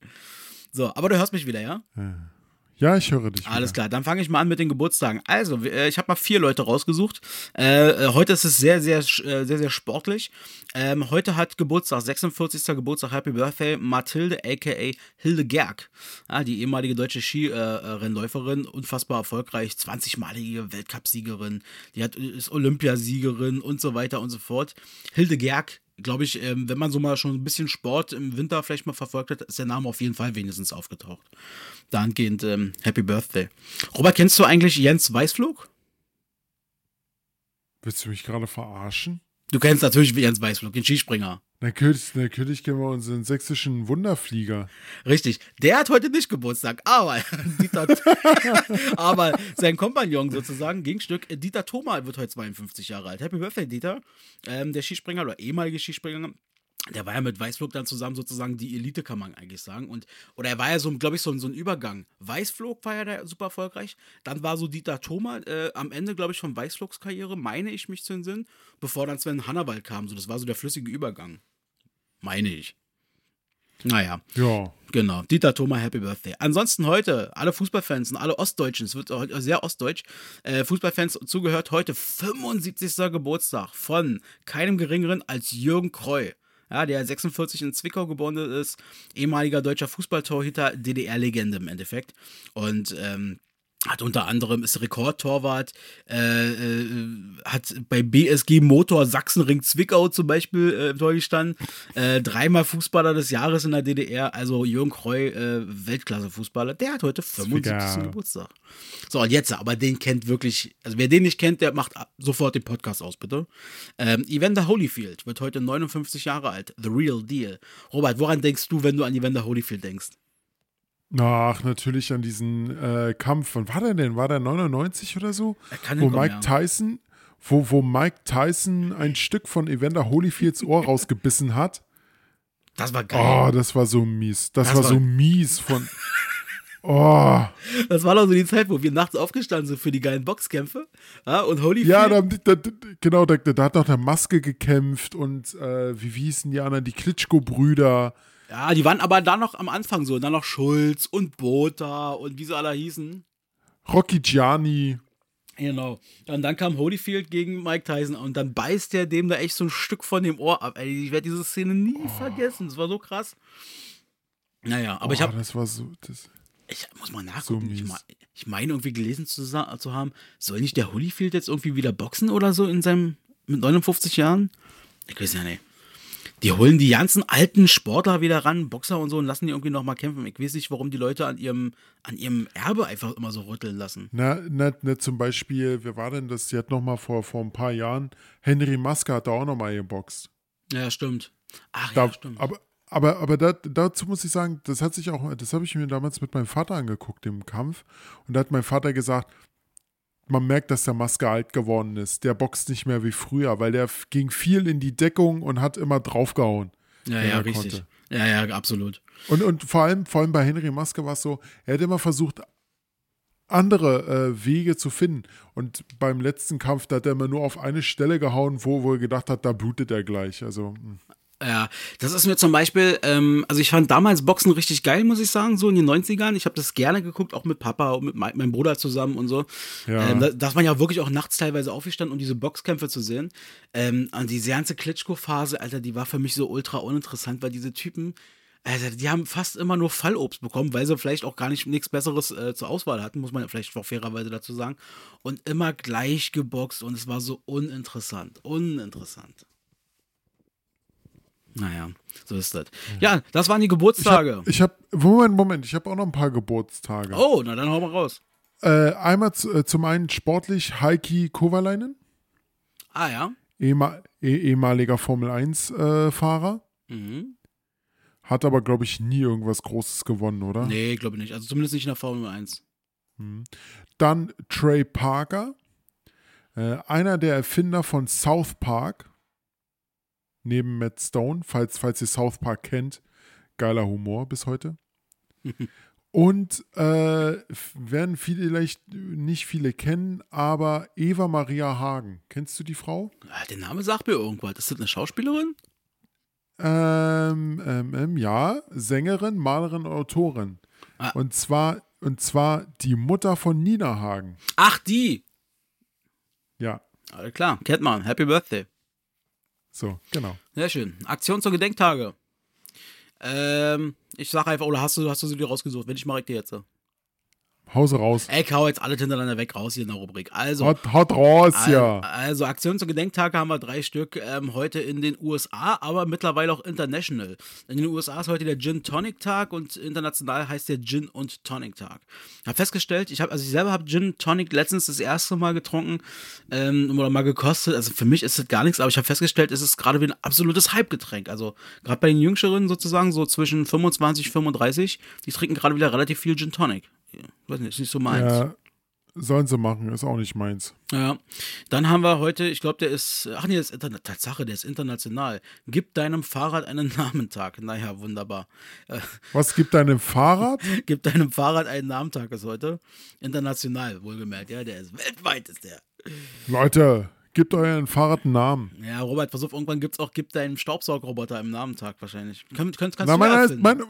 So, aber du hörst mich wieder, ja? Ja, ich höre dich. Alles wieder. klar, dann fange ich mal an mit den Geburtstagen. Also, äh, ich habe mal vier Leute rausgesucht. Äh, äh, heute ist es sehr, sehr, äh, sehr, sehr sportlich. Ähm, heute hat Geburtstag, 46. Geburtstag, Happy Birthday, Mathilde, aka Hilde Gerg. Ja, die ehemalige deutsche Skirennläuferin, unfassbar erfolgreich, 20-malige Weltcupsiegerin, die hat, ist Olympiasiegerin und so weiter und so fort. Hilde Gerg, glaube ich, ähm, wenn man so mal schon ein bisschen Sport im Winter vielleicht mal verfolgt hat, ist der Name auf jeden Fall wenigstens aufgetaucht. Dahingehend ähm, Happy Birthday. Robert, kennst du eigentlich Jens Weißflug? Willst du mich gerade verarschen? Du kennst natürlich Jens Weißflug, den Skispringer. Natürlich, natürlich kennen wir unseren sächsischen Wunderflieger. Richtig. Der hat heute nicht Geburtstag, aber Dieter, aber sein Kompagnon sozusagen, Gegenstück, Dieter Thoma wird heute 52 Jahre alt. Happy Birthday, Dieter. Ähm, der Skispringer oder ehemalige Skispringer. Der war ja mit Weißflug dann zusammen sozusagen die Elite, kann man eigentlich sagen. Und, oder er war ja so, glaube ich, so, so ein Übergang. Weißflug war ja der super erfolgreich. Dann war so Dieter Thoma äh, am Ende, glaube ich, von Weißflugs Karriere, meine ich mich zu entsinnen, bevor dann Sven Hannawald kam. So, das war so der flüssige Übergang. Meine ich. Naja. Ja. Genau, Dieter Thoma, Happy Birthday. Ansonsten heute, alle Fußballfans und alle Ostdeutschen, es wird heute sehr ostdeutsch, äh, Fußballfans zugehört, heute 75. Geburtstag von keinem geringeren als Jürgen Kreu. Ja, der 46 in Zwickau geboren ist, ehemaliger deutscher Fußballtorhüter, DDR-Legende im Endeffekt. Und ähm, hat unter anderem ist Rekordtorwart, äh, äh, hat bei BSG Motor Sachsenring Zwickau zum Beispiel äh, im Tor gestanden, äh, dreimal Fußballer des Jahres in der DDR, also Jürgen Kreu, äh, Weltklasse-Fußballer, der hat heute 75. Zwickau. Geburtstag. So, und jetzt, aber den kennt wirklich, also wer den nicht kennt, der macht sofort den Podcast aus, bitte. Ähm, Evander Holyfield wird heute 59 Jahre alt, The Real Deal. Robert, woran denkst du, wenn du an Evander Holyfield denkst? Ach, natürlich an diesen äh, Kampf. Wann war der denn? War der 99 oder so? Kann wo hinkommen, Mike ja. Tyson, wo, wo Mike Tyson ein Stück von Evander Holyfields Ohr rausgebissen hat. Das war geil. Oh, das war so mies. Das, Das war, war- so mies von. Oh. Das war doch so die Zeit, wo wir nachts aufgestanden sind für die geilen Boxkämpfe. Ja, und Holyfield. Ja, da, da, genau, da, da, hat noch der Maske gekämpft und äh, wie, wie hießen die anderen, die Klitschko-Brüder. Ja, die waren aber da noch am Anfang so. Dann noch Schulz und Botha und wie sie alle hießen. Rocky Gianni. Genau. Und dann kam Holyfield gegen Mike Tyson und dann beißt der dem da echt so ein Stück von dem Ohr ab. Ey, ich werde diese Szene nie oh. vergessen. Das war so krass. Naja, aber oh, ich habe. Das war so. Das ich muss mal nachgucken. So ich, mein, ich meine irgendwie gelesen zu, zu, haben, soll nicht der Holyfield jetzt irgendwie wieder boxen oder so in seinem mit 59 Jahren? Ich weiß ja nicht. Die holen die ganzen alten Sportler wieder ran, Boxer und so, und lassen die irgendwie nochmal kämpfen. Ich weiß nicht, warum die Leute an ihrem, an ihrem Erbe einfach immer so rütteln lassen. Na, na, na zum Beispiel, wer war denn das? Hat nochmal vor, vor ein paar Jahren, Henry Maske hat da auch nochmal geboxt. Ja, stimmt. Ach da, ja, stimmt. Aber, aber, aber da, dazu muss ich sagen, das hat sich auch, das habe ich mir damals mit meinem Vater angeguckt im Kampf. Und da hat mein Vater gesagt, man merkt, dass der Maske alt geworden ist. Der boxt nicht mehr wie früher, weil der ging viel in die Deckung und hat immer draufgehauen. Ja, ja, richtig. Konnte. Ja, ja, absolut. Und, und vor allem, vor allem bei Henry Maske war es so, er hat immer versucht, andere äh, Wege zu finden. Und beim letzten Kampf, da hat er immer nur auf eine Stelle gehauen, wo, wo er gedacht hat, da blutet er gleich. Also. Mh. Ja, das ist mir zum Beispiel, ähm, also ich fand damals Boxen richtig geil, muss ich sagen, so in den 90ern. Ich habe das gerne geguckt, auch mit Papa und mit meinem Bruder zusammen und so. Ja. Ähm, da, da ist man ja wirklich auch nachts teilweise aufgestanden, um diese Boxkämpfe zu sehen. Ähm, und diese ganze Klitschko-Phase, Alter, die war für mich so ultra uninteressant, weil diese Typen, also die haben fast immer nur Fallobst bekommen, weil sie vielleicht auch gar nicht nichts Besseres äh, zur Auswahl hatten, muss man vielleicht auch fairerweise dazu sagen. Und immer gleich geboxt und es war so uninteressant. Uninteressant. Naja, so ist das. Ja, das waren die Geburtstage. Ich habe, hab, Moment, Moment, ich habe auch noch ein paar Geburtstage. Oh, na dann hau mal raus. Äh, einmal zu, äh, zum einen sportlich Heiki Kovalainen. Ah ja. Ehema eh ehemaliger Formel 1-Fahrer. Äh, mhm. Hat aber, glaube ich, nie irgendwas Großes gewonnen, oder? Nee, glaube ich nicht. Also zumindest nicht in der Formel 1. Mhm. Dann Trey Parker. Äh, einer der Erfinder von South Park neben Matt Stone, falls, falls ihr South Park kennt. Geiler Humor bis heute. Und äh, werden vielleicht nicht viele kennen, aber Eva Maria Hagen. Kennst du die Frau? Ja, der Name sagt mir irgendwas. Ist das eine Schauspielerin? Ähm, ähm, ähm, ja, Sängerin, Malerin, Autorin. Ah. Und zwar und zwar die Mutter von Nina Hagen. Ach, die. Ja. Alles klar, kennt man. Happy Birthday. So, genau. Sehr schön. Aktion zur Gedenktage. Ähm, ich sag einfach, oder hast du, hast du sie dir rausgesucht? Wenn ich mache ich dir jetzt. Hause raus. Ey, hau jetzt alle hintereinander weg raus hier in der Rubrik. Also. Hot, hot raus, also, ja. Also, Aktion zur Gedenktage haben wir drei Stück ähm, heute in den USA, aber mittlerweile auch international. In den USA ist heute der Gin Tonic Tag und international heißt der Gin und Tonic Tag. Ich habe festgestellt, ich habe, also ich selber habe Gin Tonic letztens das erste Mal getrunken ähm, oder mal gekostet. Also für mich ist das gar nichts, aber ich habe festgestellt, es ist gerade wie ein absolutes Hype-Getränk. Also gerade bei den Jüngeren sozusagen, so zwischen 25 und 35, die trinken gerade wieder relativ viel Gin Tonic. Weiß nicht, ist nicht so meins. Ja, sollen sie machen, ist auch nicht meins. Ja. Dann haben wir heute, ich glaube, der ist, ach nee, das ist Interna Tatsache, der ist international. Gib deinem Fahrrad einen Namentag. Naja, wunderbar. Äh, Was gibt deinem Fahrrad? Gib deinem Fahrrad einen Namentag ist heute. International, wohlgemerkt, ja, der ist weltweit ist der. Leute, Gebt euren Fahrrad einen Namen. Ja, Robert, pass auf, irgendwann gibt es auch, gib deinen Staubsaugerroboter im Namentag wahrscheinlich. Könnt, könnt, kannst Na, du heißt, mein,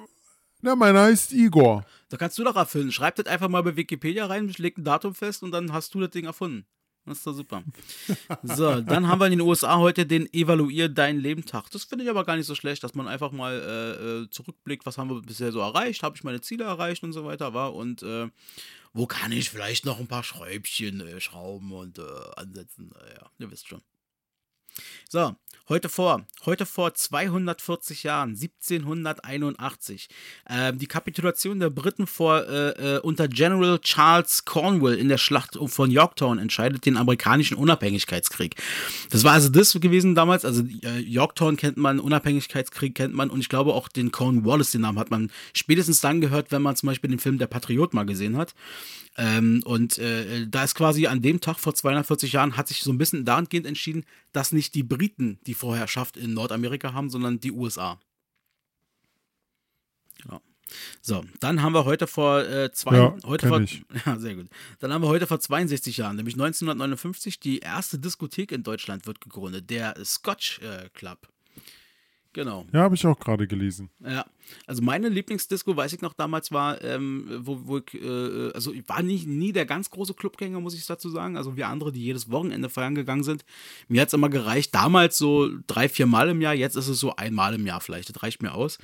na, meiner heißt Igor. Da kannst du doch erfüllen. Schreib das einfach mal bei Wikipedia rein, leg ein Datum fest und dann hast du das Ding erfunden. Das ist doch super. So, dann haben wir in den USA heute den Evaluier dein Leben Tag. Das finde ich aber gar nicht so schlecht, dass man einfach mal äh, äh, zurückblickt, was haben wir bisher so erreicht, habe ich meine Ziele erreicht und so weiter, war und äh, wo kann ich vielleicht noch ein paar Schräubchen äh, schrauben und äh, ansetzen. ja, ihr wisst schon. So, Heute vor, heute vor 240 Jahren, 1781, äh, die Kapitulation der Briten vor, äh, äh, unter General Charles Cornwall in der Schlacht von Yorktown entscheidet den amerikanischen Unabhängigkeitskrieg. Das war also das gewesen damals, also äh, Yorktown kennt man, Unabhängigkeitskrieg kennt man und ich glaube auch den Cornwallis, den Namen hat man spätestens dann gehört, wenn man zum Beispiel den Film Der Patriot mal gesehen hat. Ähm, und äh, da ist quasi an dem Tag vor 240 Jahren hat sich so ein bisschen dahingehend entschieden, dass nicht die Briten die Vorherrschaft in Nordamerika haben, sondern die USA. Genau. So, dann haben wir heute vor äh, zwei, Ja, heute vor, ich. ja, sehr gut. Dann haben wir heute vor 62 Jahren, nämlich 1959, die erste Diskothek in Deutschland wird gegründet, der Scotch äh, Club. Genau. Ja, habe ich auch gerade gelesen. Ja, also meine Lieblingsdisco, weiß ich noch damals, war, ähm, wo, wo ich, äh, also ich war nicht, nie der ganz große Clubgänger, muss ich dazu sagen. Also wie andere, die jedes Wochenende feiern gegangen sind. Mir hat es immer gereicht, damals so drei, vier Mal im Jahr, jetzt ist es so einmal im Jahr vielleicht, das reicht mir aus.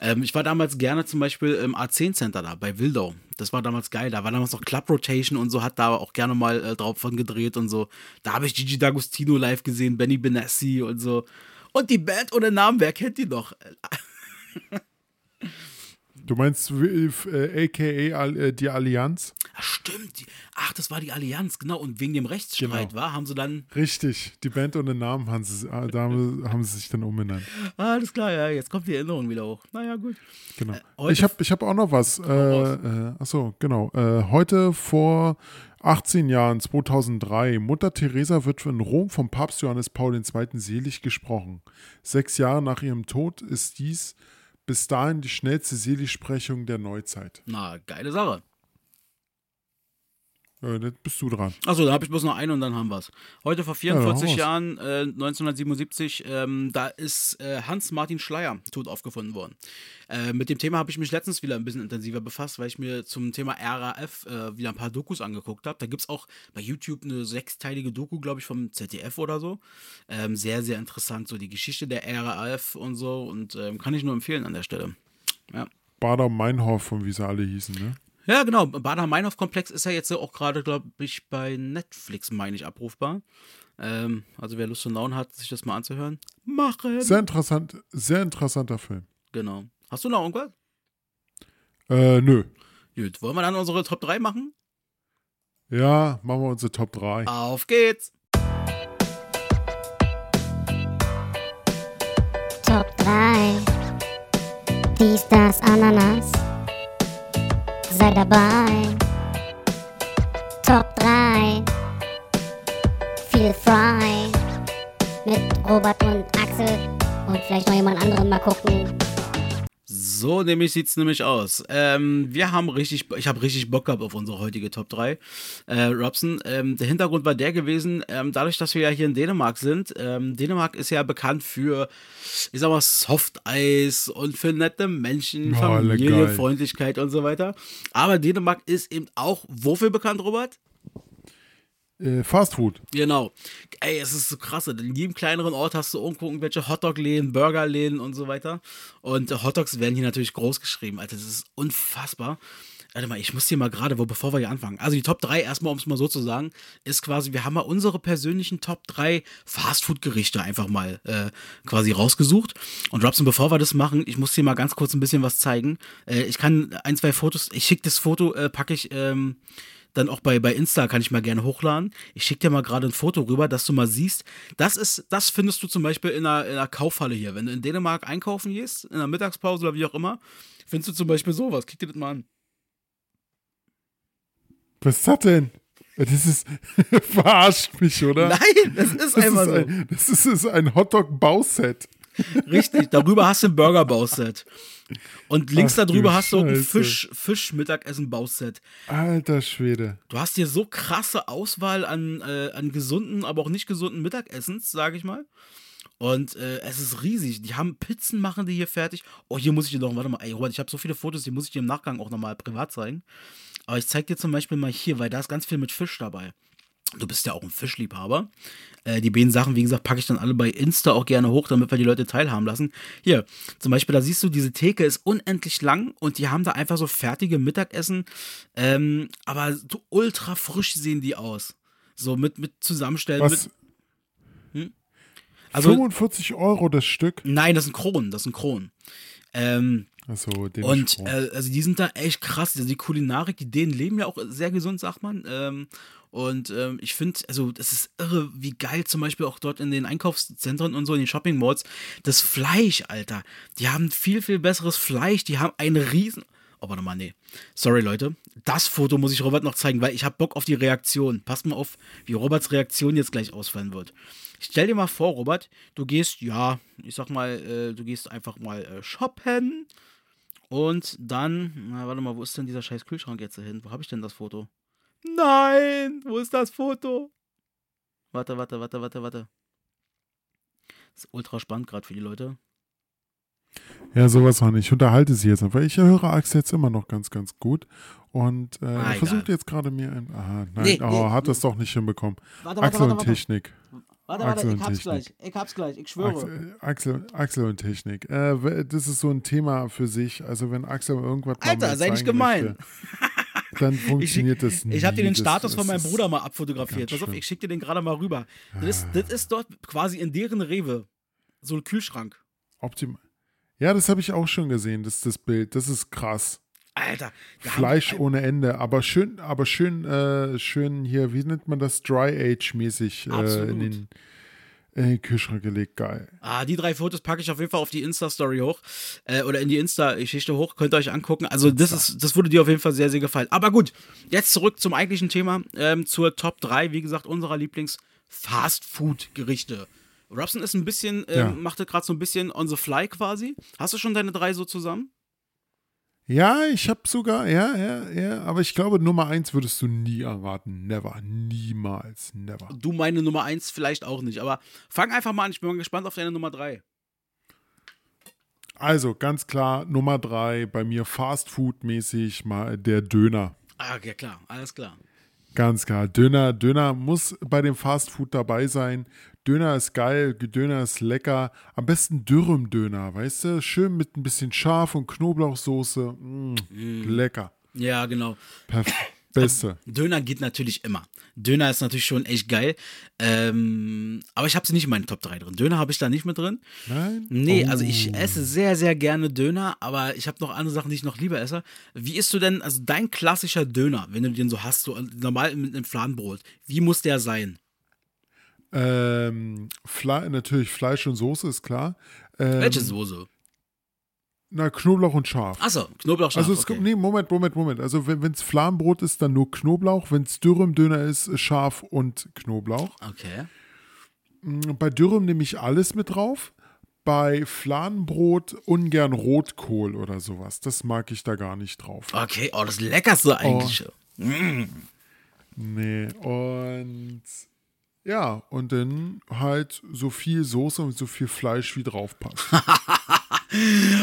Ähm, ich war damals gerne zum Beispiel im A10 Center da, bei Wildau. Das war damals geil, da war damals noch Club Rotation und so, hat da auch gerne mal äh, drauf von gedreht und so. Da habe ich Gigi D'Agostino live gesehen, Benny Benassi und so. Und die Band ohne Namen, wer kennt die noch? Du meinst äh, aka äh, die Allianz? Ach, stimmt. Ach, das war die Allianz, genau. Und wegen dem Rechtsstreit, Genau. war, haben sie dann. Richtig, die Band ohne Namen haben sie, äh, da haben sie sich dann umbenannt. Ah, alles klar, ja, jetzt kommt die Erinnerung wieder hoch. Naja, gut. Genau. heute ich habe ich hab auch noch was. Äh, äh, achso, genau. Äh, heute vor 18 Jahren, 2003, Mutter Teresa wird in Rom vom Papst Johannes Paul II. selig gesprochen. Sechs Jahre nach ihrem Tod ist dies bis dahin die schnellste Seligsprechung der Neuzeit. Na, geile Sache. Äh, jetzt bist du dran. Achso, da habe ich bloß noch einen und dann haben wir es. Heute vor Ja, dann hau 44 raus. Jahren, äh, 1977, ähm, da ist äh, Hans-Martin Schleier tot aufgefunden worden. Äh, mit dem Thema habe ich mich letztens wieder ein bisschen intensiver befasst, weil ich mir zum Thema RAF äh, wieder ein paar Dokus angeguckt habe. Da gibt es auch bei YouTube eine sechsteilige Doku, glaube ich, vom ZDF oder so. Ähm, sehr, sehr interessant, so die Geschichte der RAF und so und ähm, kann ich nur empfehlen an der Stelle. Ja. Bader-Meinhof und wie sie alle hießen, ne? Ja, genau. Bader-Meinhof-Komplex ist ja jetzt auch gerade, glaube ich, bei Netflix, meine ich, abrufbar. Ähm, also wer Lust und Laune hat, sich das mal anzuhören, machen. Sehr interessant, sehr interessanter Film. Genau. Hast du noch irgendwas? Äh, nö. Gut, wollen wir dann unsere Top 3 machen? Ja, machen wir unsere Top 3. Auf geht's! Top 3. Dies, das, Ananas. Sei dabei. Top 3. Feel frei. Mit Robert und Axel. Und vielleicht noch jemand anderen mal gucken. So nämlich sieht's nämlich aus. Ähm, wir haben richtig, ich habe richtig Bock gehabt auf unsere heutige Top 3. Äh, Robson, ähm, der Hintergrund war der gewesen, ähm, dadurch, dass wir ja hier in Dänemark sind. Ähm, Dänemark ist ja bekannt für, ich sag mal, Softeis und für nette Menschen, Ja, Familie. Freundlichkeit und so weiter. Aber Dänemark ist eben auch wofür bekannt, Robert? Äh, Fast Food. Genau. Ey, es ist so krass. In jedem kleineren Ort hast du irgendwo irgendwelche Hotdog-Läden, Burger-Läden und so weiter. Und Hotdogs werden hier natürlich groß geschrieben. Alter, das ist unfassbar. Warte mal, ich muss hier mal gerade, wo bevor wir hier anfangen. Also die Top 3, erstmal, um es mal so zu sagen, ist quasi, wir haben mal unsere persönlichen Top 3 Fastfood-Gerichte einfach mal äh, quasi rausgesucht. Und Robson, bevor wir das machen, ich muss dir mal ganz kurz ein bisschen was zeigen. Äh, ich kann ein, zwei Fotos, ich schicke das Foto, äh, packe ich ähm, dann auch bei, bei Insta kann ich mal gerne hochladen. Ich schicke dir mal gerade ein Foto rüber, dass du mal siehst. Das ist, das findest du zum Beispiel in einer, in einer Kaufhalle hier. Wenn du in Dänemark einkaufen gehst, in der Mittagspause oder wie auch immer, findest du zum Beispiel sowas. Kick dir das mal an. Was ist das denn? Das ist, verarscht mich, oder? Nein, das ist das einfach ist so. ein, das ist, ist ein Hotdog-Bauset. Richtig, darüber hast du ein Burger-Bauset. Und links Ach darüber hast du ein. Fisch, Fisch-Mittagessen-Bauset. Alter Schwede. Du hast hier so krasse Auswahl an, äh, an gesunden, aber auch nicht gesunden Mittagessens, sage ich mal. Und äh, es ist riesig. Die haben Pizzen, machen die hier fertig. Oh, hier muss ich dir noch, warte mal, ey, Robert, ich habe so viele Fotos, die muss ich dir im Nachgang auch nochmal privat zeigen. Aber ich zeig dir zum Beispiel mal hier, weil da ist ganz viel mit Fisch dabei. Du bist ja auch ein Fischliebhaber. Äh, die beiden Sachen, wie gesagt, packe ich dann alle bei Insta auch gerne hoch, damit wir die Leute teilhaben lassen. Hier, zum Beispiel, da siehst du, diese Theke ist unendlich lang und die haben da einfach so fertige Mittagessen. Ähm, aber so ultra frisch sehen die aus. So mit, mit Zusammenstellen. Was? Mit, also, 45 Euro das Stück? nein, das sind Kronen, das sind Kronen. Ähm, den und äh, also die sind da echt krass. Also die Kulinarik, die Dänen leben ja auch sehr gesund, sagt man. Ähm, und ähm, ich finde, also das ist irre, wie geil zum Beispiel auch dort in den Einkaufszentren und so, in den Shopping Malls, das Fleisch, Alter. Die haben viel, viel besseres Fleisch. Die haben einen riesen... Oh, warte mal, nee. Sorry, Leute. Das Foto muss ich Robert noch zeigen, weil ich habe Bock auf die Reaktion. Passt mal auf, wie Roberts Reaktion jetzt gleich ausfallen wird. Stell dir mal vor, Robert, du gehst, ja, ich sag mal, äh, du gehst einfach mal äh, shoppen Und dann, na, warte mal, wo ist denn dieser scheiß Kühlschrank jetzt hin? Wo habe ich denn das Foto? Nein, wo ist das Foto? Warte, warte, warte, warte, warte. Das ist ultra spannend gerade für die Leute. Ja, sowas auch nicht. Ich unterhalte sie jetzt einfach. Ich höre Axel jetzt immer noch ganz, ganz gut. Und äh, Ah, er versucht jetzt gerade mir ein. Aha, nein, Nee, oh, nee, hat nee. das doch nicht hinbekommen. Warte, Axel und Technik. Warte, Axel warte, ich und hab's Technik. gleich. Ich hab's gleich, ich schwöre. Axel, Axel, Axel und Technik. Äh, das ist so ein Thema für sich. Also, wenn Axel irgendwas Alter, sei nicht gemein. möchte, dann funktioniert das nicht. Ich habe dir den Das- Status von das meinem ist- Bruder mal abfotografiert. Pass auf, ich schick dir den gerade mal rüber. Das ist, das ist dort quasi in deren Rewe. So ein Kühlschrank. Optimal. Ja, das habe ich auch schon gesehen, das, das Bild. Das ist krass. Alter. da haben- Fleisch ohne Ende, aber schön, aber schön, äh, schön hier, wie nennt man das? Dry Age-mäßig äh, Absolut. in, den, in den Kühlschrank gelegt. Geil. Ah, die drei Fotos packe ich auf jeden Fall auf die Insta-Story hoch. Äh, oder in die Insta-Geschichte hoch. Könnt ihr euch angucken. Also, das ist, das würde dir auf jeden Fall sehr, sehr gefallen. Aber gut, jetzt zurück zum eigentlichen Thema. Ähm, zur Top 3, wie gesagt, unserer Lieblings-Fast-Food-Gerichte. Robson ist ein bisschen, ähm, Ja. machte gerade so ein bisschen on the fly quasi. Hast du schon deine drei so zusammen? Ja, ich habe sogar, ja, ja, ja, aber ich glaube, Nummer eins würdest du nie erraten. Never. Niemals. Never. Du meine Nummer 1 vielleicht auch nicht. Aber fang einfach mal an. Ich bin mal gespannt auf deine Nummer 3. Also, ganz klar, Nummer drei, bei mir Fast Food-mäßig mal der Döner. Ah, ja klar, alles klar. Ganz klar. Döner, Döner muss bei dem Fast Food dabei sein. Döner ist geil, Döner ist lecker. Am besten Dürrem-Döner, weißt du? Schön mit ein bisschen Schaf und Knoblauchsoße. Mm, Lecker. Ja, genau. Perf Beste. Döner geht natürlich immer. Döner ist natürlich schon echt geil. Ähm, aber ich habe sie nicht in meinen Top 3 drin. Döner habe ich da nicht mit drin. Nein? Nee, Oh. also ich esse sehr, sehr gerne Döner, aber ich habe noch andere Sachen, die ich noch lieber esse. Wie isst du denn, also dein klassischer Döner, wenn du den so hast, so normal mit einem Fladenbrot, wie muss der sein? Ähm, Fle natürlich Fleisch und Soße, ist klar. Ähm, Welche Soße? Na, Knoblauch und Scharf. Achso, Knoblauchschaf. Also es okay. kommt, nee, Moment, Moment, Moment. Also wenn es Fladenbrot ist, dann nur Knoblauch. Wenn es Dürrem-Döner ist, Schaf und Knoblauch. Okay. Mm, Bei Dürrem nehme ich alles mit drauf. Bei Fladenbrot ungern Rotkohl oder sowas. Das mag ich da gar nicht drauf. Okay, oh, das Leckerste eigentlich. Nee, und ja, und dann halt so viel Soße und so viel Fleisch wie drauf passt.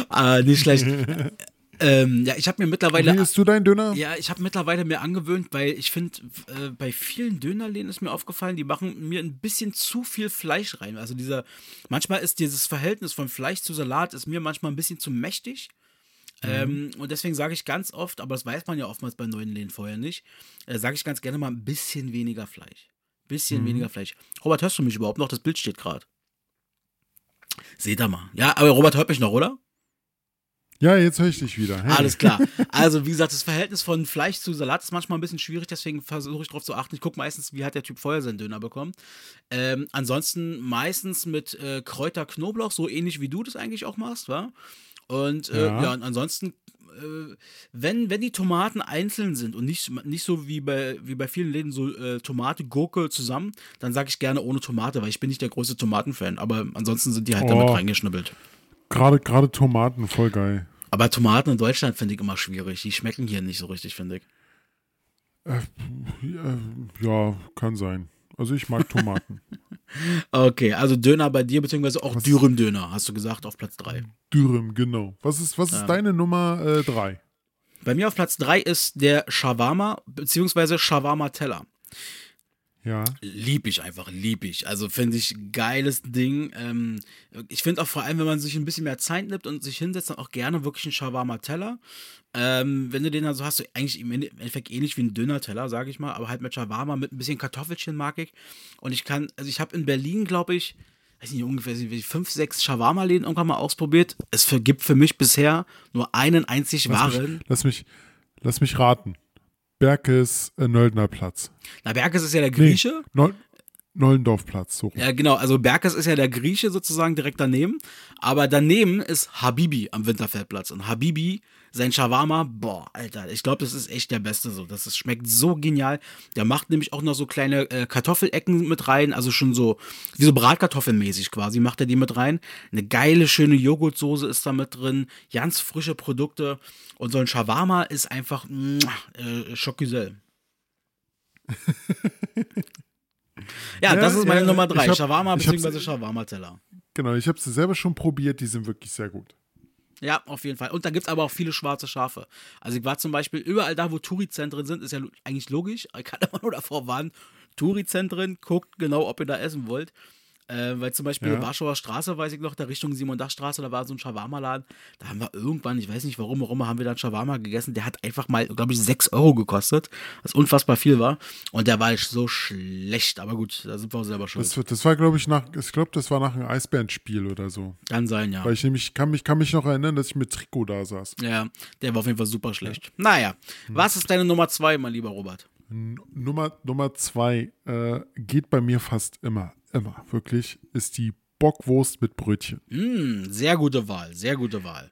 Ah, nicht schlecht. ähm, ja, ich habe mir mittlerweile. Wie isst du dein Döner? Ja, ich habe mittlerweile mir angewöhnt, weil ich finde, äh, bei vielen Dönerläden ist mir aufgefallen, die machen mir ein bisschen zu viel Fleisch rein. Also dieser, manchmal ist dieses Verhältnis von Fleisch zu Salat ist mir manchmal ein bisschen zu mächtig. Ähm, und deswegen sage ich ganz oft, aber das weiß man ja oftmals bei neuen Läden vorher nicht, äh, sage ich ganz gerne mal ein bisschen weniger Fleisch. Bisschen weniger Fleisch. Robert, hörst du mich überhaupt noch? Das Bild steht gerade. Seht ihr mal. Ja, aber Robert hört mich noch, oder? Ja, jetzt höre ich dich wieder. Hey. Alles klar. Also, wie gesagt, das Verhältnis von Fleisch zu Salat ist manchmal ein bisschen schwierig, deswegen versuche ich darauf zu achten. Ich gucke meistens, wie hat der Typ vorher seinen Döner bekommen. Ähm, ansonsten meistens mit äh, Kräuter, Knoblauch, so ähnlich wie du das eigentlich auch machst, wa? Und äh, ja. Ja. und ansonsten, äh, wenn, wenn die Tomaten einzeln sind und nicht, nicht so wie bei, wie bei vielen Läden so äh, Tomate, Gurke zusammen, dann sage ich gerne ohne Tomate, weil ich bin nicht der größte Tomatenfan. Aber ansonsten sind die halt damit Oh. reingeschnibbelt. Gerade, gerade Tomaten, voll geil. Aber Tomaten in Deutschland finde ich immer schwierig. Die schmecken hier nicht so richtig, finde ich. Ja, kann sein. Also ich mag Tomaten. Okay, also Döner bei dir, beziehungsweise auch Dürüm-Döner, hast du gesagt, auf Platz 3. Dürüm, genau. Was ist, was ist deine Nummer äh, drei? Bei mir auf Platz 3 ist der Shawarma, beziehungsweise Shawarma-Teller. Ja. Lieb ich einfach, lieb ich. Also finde ich geiles Ding. Ähm, ich finde auch vor allem, wenn man sich ein bisschen mehr Zeit nimmt und sich hinsetzt, dann auch gerne wirklich einen Shawarma-Teller. Ähm, wenn du den dann so hast, so eigentlich im Endeffekt ähnlich wie ein Döner-Teller, sage ich mal, aber halt mit Shawarma, mit ein bisschen Kartoffelchen mag ich. Und ich kann, also ich habe in Berlin, glaube ich, weiß nicht, ungefähr fünf, sechs Shawarma-Läden irgendwann mal ausprobiert. Es gibt für mich bisher nur einen einzig Lass wahren. mich, lass mich, lass mich raten. Berkes äh, Nöldner Platz. Na, Berkes ist ja der Grieche. Neu Nollendorfplatz, so. Ja, genau. Also Berkes ist ja der Grieche sozusagen direkt daneben. Aber daneben ist Habibi am Winterfeldplatz. Und Habibi sein Shawarma, boah, Alter, ich glaube, das ist echt der Beste so. Das ist, schmeckt so genial. Der macht nämlich auch noch so kleine äh, Kartoffelecken mit rein, also schon so, wie so Bratkartoffelmäßig quasi, macht er die mit rein. Eine geile, schöne Joghurtsoße ist da mit drin, ganz frische Produkte. Und so ein Shawarma ist einfach, äh, Schockgesell. ja, Ja, das ist meine ja, Nummer ich drei. hab- Shawarma ich hab's- bzw. Shawarma-Teller. Genau, ich habe sie selber schon probiert, die sind wirklich sehr gut. Ja, auf jeden Fall. Und da gibt es aber auch viele schwarze Schafe. Also ich war zum Beispiel überall da, wo Touri-Zentren sind, ist ja eigentlich logisch. Ich kann immer nur davor warnen, Touri-Zentren, guckt genau, ob ihr da essen wollt. Äh, weil zum Beispiel Ja. Warschauer Straße, weiß ich noch, da Richtung Simon-Dach-Straße, da war so ein Shawarma-Laden. Da haben wir irgendwann, ich weiß nicht warum, warum haben wir dann Shawarma gegessen. Der hat einfach mal, glaube ich, 6 Euro gekostet, was unfassbar viel war. Und der war so schlecht. Aber gut, da sind wir auch selber schuld. Das, das war, glaube ich, nach, ich glaube, das war nach einem Eisbärenspiel oder so. Kann sein, ja. Weil ich nämlich, kann mich, kann mich noch erinnern, dass ich mit Trikot da saß. Ja, der war auf jeden Fall super schlecht. Naja, was ist deine Nummer zwei, mein lieber Robert? Nummer, Nummer zwei äh, geht bei mir fast immer, immer, wirklich, ist die Bockwurst mit Brötchen. Mm, sehr gute Wahl, sehr gute Wahl.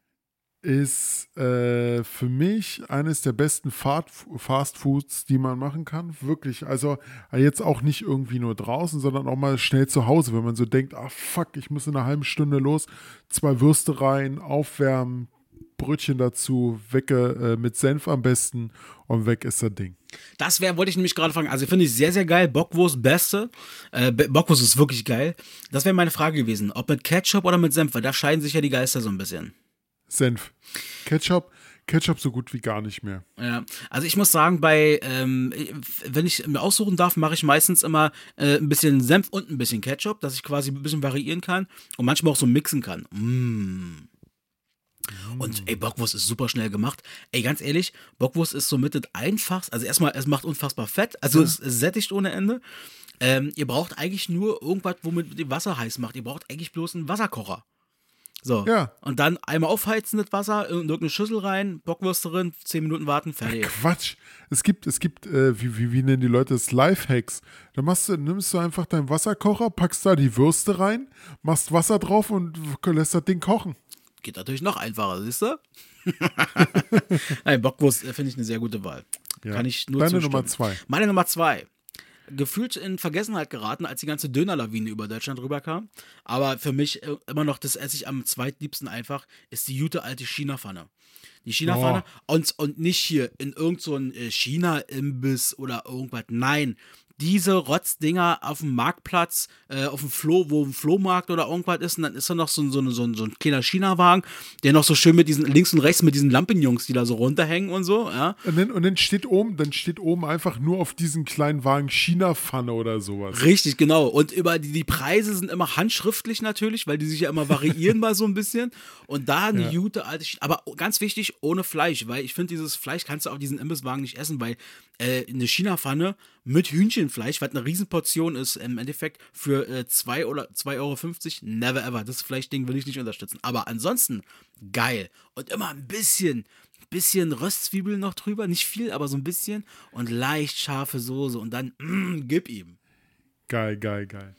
Ist äh, für mich eines der besten Fast Foods, die man machen kann. Wirklich. Also jetzt auch nicht irgendwie nur draußen, sondern auch mal schnell zu Hause, wenn man so denkt, ah fuck, ich muss in einer halben Stunde los, zwei Würste rein, aufwärmen, Brötchen dazu, wecke äh, mit Senf am besten und weg ist das Ding. Das wäre, wollte ich nämlich gerade fragen. Also finde ich sehr, sehr geil. Bockwurst, beste. Äh, Bockwurst ist wirklich geil. Das wäre meine Frage gewesen. Ob mit Ketchup oder mit Senf, weil da scheiden sich ja die Geister so ein bisschen. Senf. Ketchup, Ketchup so gut wie gar nicht mehr. Ja, also ich muss sagen, bei, ähm, wenn ich mir aussuchen darf, mache ich meistens immer äh, ein bisschen Senf und ein bisschen Ketchup, dass ich quasi ein bisschen variieren kann und manchmal auch so mixen kann. Und ey, Bockwurst ist super schnell gemacht. Ey, ganz ehrlich, Bockwurst ist somit das einfachste. Also erstmal, es macht unfassbar Fett, also es, es sättigt ohne Ende. Ähm, ihr braucht eigentlich nur irgendwas, womit ihr Wasser heiß macht. Ihr braucht eigentlich bloß einen Wasserkocher. So. Ja. Und dann einmal aufheizen das Wasser, in irgendeine Schüssel rein, Bockwurst drin, 10 Minuten warten, fertig. Quatsch. Es gibt, es gibt, äh, wie, wie, wie nennen die Leute das? Lifehacks. Da machst du, nimmst du einfach deinen Wasserkocher, packst da die Würste rein, machst Wasser drauf und lässt das Ding kochen. Geht natürlich noch einfacher, siehst du? Nein, Bockwurst äh, finde ich eine sehr gute Wahl. Ja. Kann ich nur Deine zustimmen. Nummer zwei. Meine Nummer zwei. Gefühlt in Vergessenheit geraten, als die ganze Dönerlawine über Deutschland rüberkam. Aber für mich äh, immer noch das esse ich am zweitliebsten einfach, ist die gute alte China-Pfanne. Die China-Pfanne und, und nicht hier in irgendein so äh, China-Imbiss oder irgendwas. Nein, diese Rotzdinger auf dem Marktplatz, äh, auf dem Flo, wo ein Flohmarkt oder irgendwas ist, und dann ist da noch so, ein- so, ein- so, ein- so ein kleiner China-Wagen, der noch so schön mit diesen links und rechts mit diesen Lampenjungs, die da so runterhängen und so, ja. Und dann, und dann steht oben, dann steht oben einfach nur auf diesem kleinen Wagen China-Pfanne oder sowas. Richtig, genau. Und über die, die Preise sind immer handschriftlich natürlich, weil die sich ja immer variieren mal so ein bisschen. Und da eine Ja. gute alte, aber ganz wichtig, ohne Fleisch, weil ich finde, dieses Fleisch kannst du auf diesen Imbisswagen nicht essen, weil äh, eine China-Pfanne mit Hühnchenfleisch, was eine Riesenportion ist, im Endeffekt für 2 oder 2,50 Euro, never ever. Das Fleischding will ich nicht unterstützen. Aber ansonsten geil. Und immer ein bisschen, bisschen Röstzwiebeln noch drüber, nicht viel, aber so ein bisschen. Und leicht scharfe Soße und dann, mm, gib ihm. Geil, geil, geil.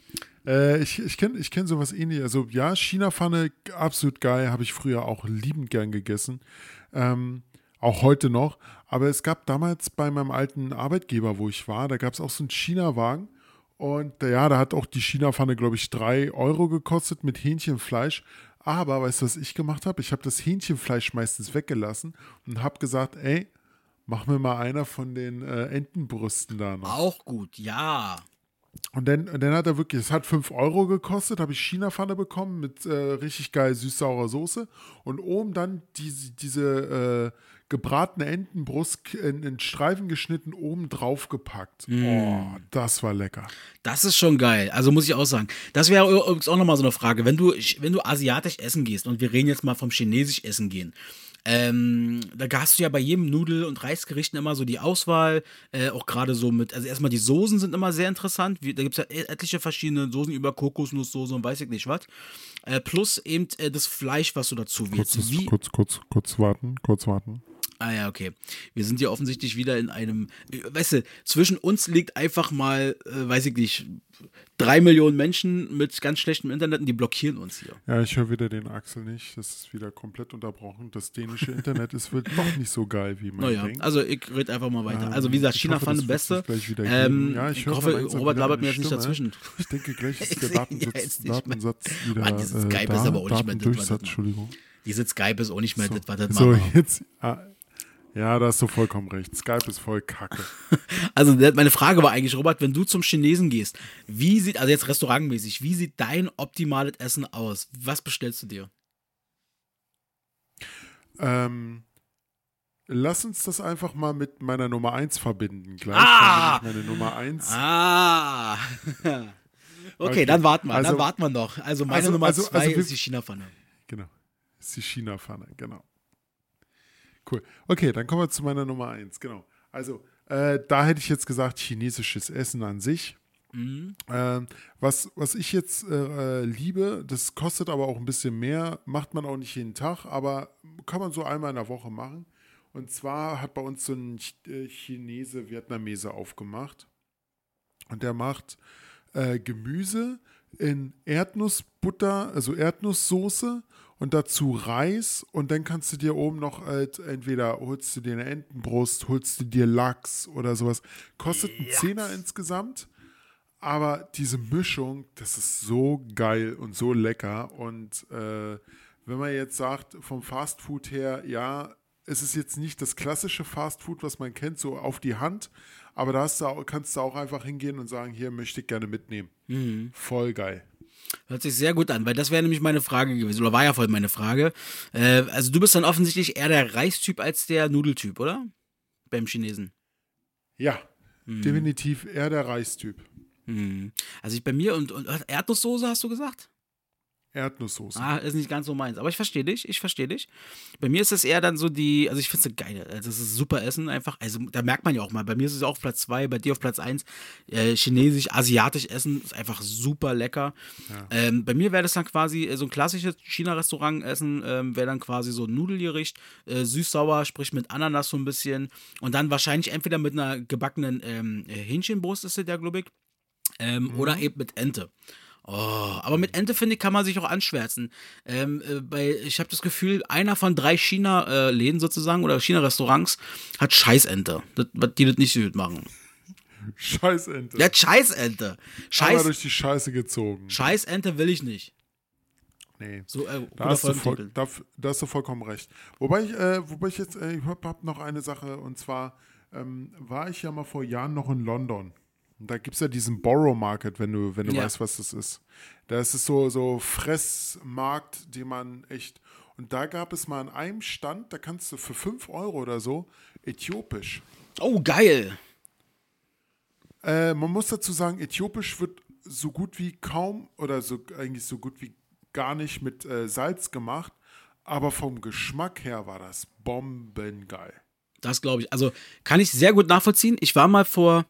Äh, ich ich kenne ich kenn sowas ähnliches. Also ja, China-Pfanne, absolut geil, habe ich früher auch liebend gern gegessen. Ähm, auch heute noch. Aber es gab damals bei meinem alten Arbeitgeber, wo ich war, da gab es auch so einen China-Wagen. Und ja, da hat auch die China-Pfanne, glaube ich, 3 Euro gekostet mit Hähnchenfleisch. Aber weißt du, was ich gemacht habe? Ich habe das Hähnchenfleisch meistens weggelassen und habe gesagt, ey, mach mir mal einer von den äh, Entenbrüsten da noch. Auch gut, ja. Und dann, dann hat er wirklich, es hat 5 Euro gekostet, habe ich China-Pfanne bekommen mit äh, richtig geil süß-saurer Soße. Und oben dann diese, diese äh, gebratene Entenbrust in, in Streifen geschnitten, oben drauf gepackt. Oh, das war lecker. Das ist schon geil. Also muss ich auch sagen. Das wäre übrigens auch nochmal so eine Frage. Wenn du, wenn du asiatisch essen gehst, und wir reden jetzt mal vom chinesisch essen gehen, ähm, da hast du ja bei jedem Nudel- und Reisgerichten immer so die Auswahl, äh, auch gerade so mit, also erstmal die Soßen sind immer sehr interessant. Wie, da gibt es ja e- etliche verschiedene Soßen über Kokosnusssoße und weiß ich nicht was. Äh, plus eben äh, das Fleisch, was du dazu Kurz, wählst. Wie, kurz, kurz, kurz warten, kurz warten. Ah ja, okay. Wir sind hier offensichtlich wieder in einem, äh, weißt du, zwischen uns liegt einfach mal, äh, weiß ich nicht, drei Millionen Menschen mit ganz schlechtem Internet und die blockieren uns hier. Ja, ich höre wieder den Axel nicht. Das ist wieder komplett unterbrochen. Das dänische Internet ist wird doch nicht so geil, wie man Naja, denkt. also ich rede einfach mal weiter. Ähm, Also wie gesagt, ich China hoffe, fand das Beste. Ähm. Ja, ich ich hoffe, Robert labert mir jetzt nicht dazwischen. Ich denke, gleich ist der Datensatz, mehr. Datensatz wieder Mann, dieses äh, Skype da. ist aber auch nicht mehr das. Entschuldigung. Diese Skype ist auch nicht mehr das, was das So, machen. jetzt. Ah, ja, da hast du vollkommen recht. Skype ist voll kacke. Also meine Frage war eigentlich, Robert, wenn du zum Chinesen gehst, wie sieht, also jetzt restaurantmäßig, wie sieht dein optimales Essen aus? Was bestellst du dir? Ähm, lass uns das einfach mal mit meiner Nummer 1 verbinden. Gleich Ah! meine Nummer 1. Ah! okay, Okay, dann warten wir, dann also- warten wir noch. Also meine also- Nummer also- zwei also wir- ist die China-Pfanne. Genau. Ist die China-Pfanne, genau. Cool. Okay, dann kommen wir zu meiner Nummer 1. Genau. Also, äh, da hätte ich jetzt gesagt, chinesisches Essen an sich. Mhm. Ähm, was, was ich jetzt äh, äh, liebe, das kostet aber auch ein bisschen mehr, macht man auch nicht jeden Tag, aber kann man so einmal in der Woche machen. Und zwar hat bei uns so ein äh, Chinese Vietnamese aufgemacht. Und der macht äh, Gemüse in Erdnussbutter, also Erdnusssoße und dazu Reis und dann kannst du dir oben noch halt entweder holst du dir eine Entenbrust, holst du dir Lachs oder sowas. Kostet einen Zehner insgesamt, aber diese Mischung, das ist so geil und so lecker und äh, wenn man jetzt sagt, vom Fastfood her, ja, es ist jetzt nicht das klassische Fastfood, was man kennt, so auf die Hand, aber da du kannst du auch einfach hingehen und sagen, hier möchte ich gerne mitnehmen. Voll geil. Hört sich sehr gut an, weil das wäre nämlich meine Frage gewesen, oder war ja voll meine Frage. Äh, also du bist dann offensichtlich eher der Reistyp als der Nudeltyp, oder? Beim Chinesen. Ja, definitiv eher der Reistyp. Mhm. Also ich bei mir und, und Erdnusssoße hast du gesagt? Erdnusssoße. Ah, ist nicht ganz so meins. Aber ich verstehe dich, ich verstehe dich. Bei mir ist es eher dann so die, also ich finde es geil. Also das ist super Essen einfach. Also da merkt man ja auch mal. Bei mir ist es auch auf Platz 2, bei dir auf Platz 1. Äh, Chinesisch, asiatisch Essen ist einfach super lecker. Ähm, bei mir wäre das dann quasi äh, so ein klassisches China-Restaurant-Essen, ähm, wäre dann quasi so ein Nudelgericht, äh, süß-sauer, sprich mit Ananas so ein bisschen. Und dann wahrscheinlich entweder mit einer gebackenen ähm, äh, Hähnchenbrust ist das ja, glaube ich. Ähm, Oder eben mit Ente. Oh, aber mit Ente, finde ich, kann man sich auch anschwärzen. Ähm, äh, bei, ich habe das Gefühl, einer von drei China-Läden sozusagen oder China-Restaurants hat Scheißente, das, was die das nicht so gut machen. Scheißente. Der hat Scheißente. Einmal Scheiß, durch die Scheiße gezogen. Scheißente will ich nicht. Nee. So, äh, Da hast, du voll, da, da hast du vollkommen recht. Wobei ich, äh, wobei ich jetzt, äh, ich habe hab noch eine Sache und zwar ähm, war ich ja mal vor Jahren noch in London. Und da gibt es ja diesen Borough Market, wenn du, wenn du Ja. weißt, was das ist. Da ist es so, so Fressmarkt, den man echt. Und da gab es mal an einem Stand, da kannst du für 5 Euro oder so äthiopisch. Oh, geil. Äh, man muss dazu sagen, äthiopisch wird so gut wie kaum oder so eigentlich so gut wie gar nicht mit äh, Salz gemacht, aber vom Geschmack her war das bombengeil. Das glaube ich. Also kann ich sehr gut nachvollziehen. Ich war mal vor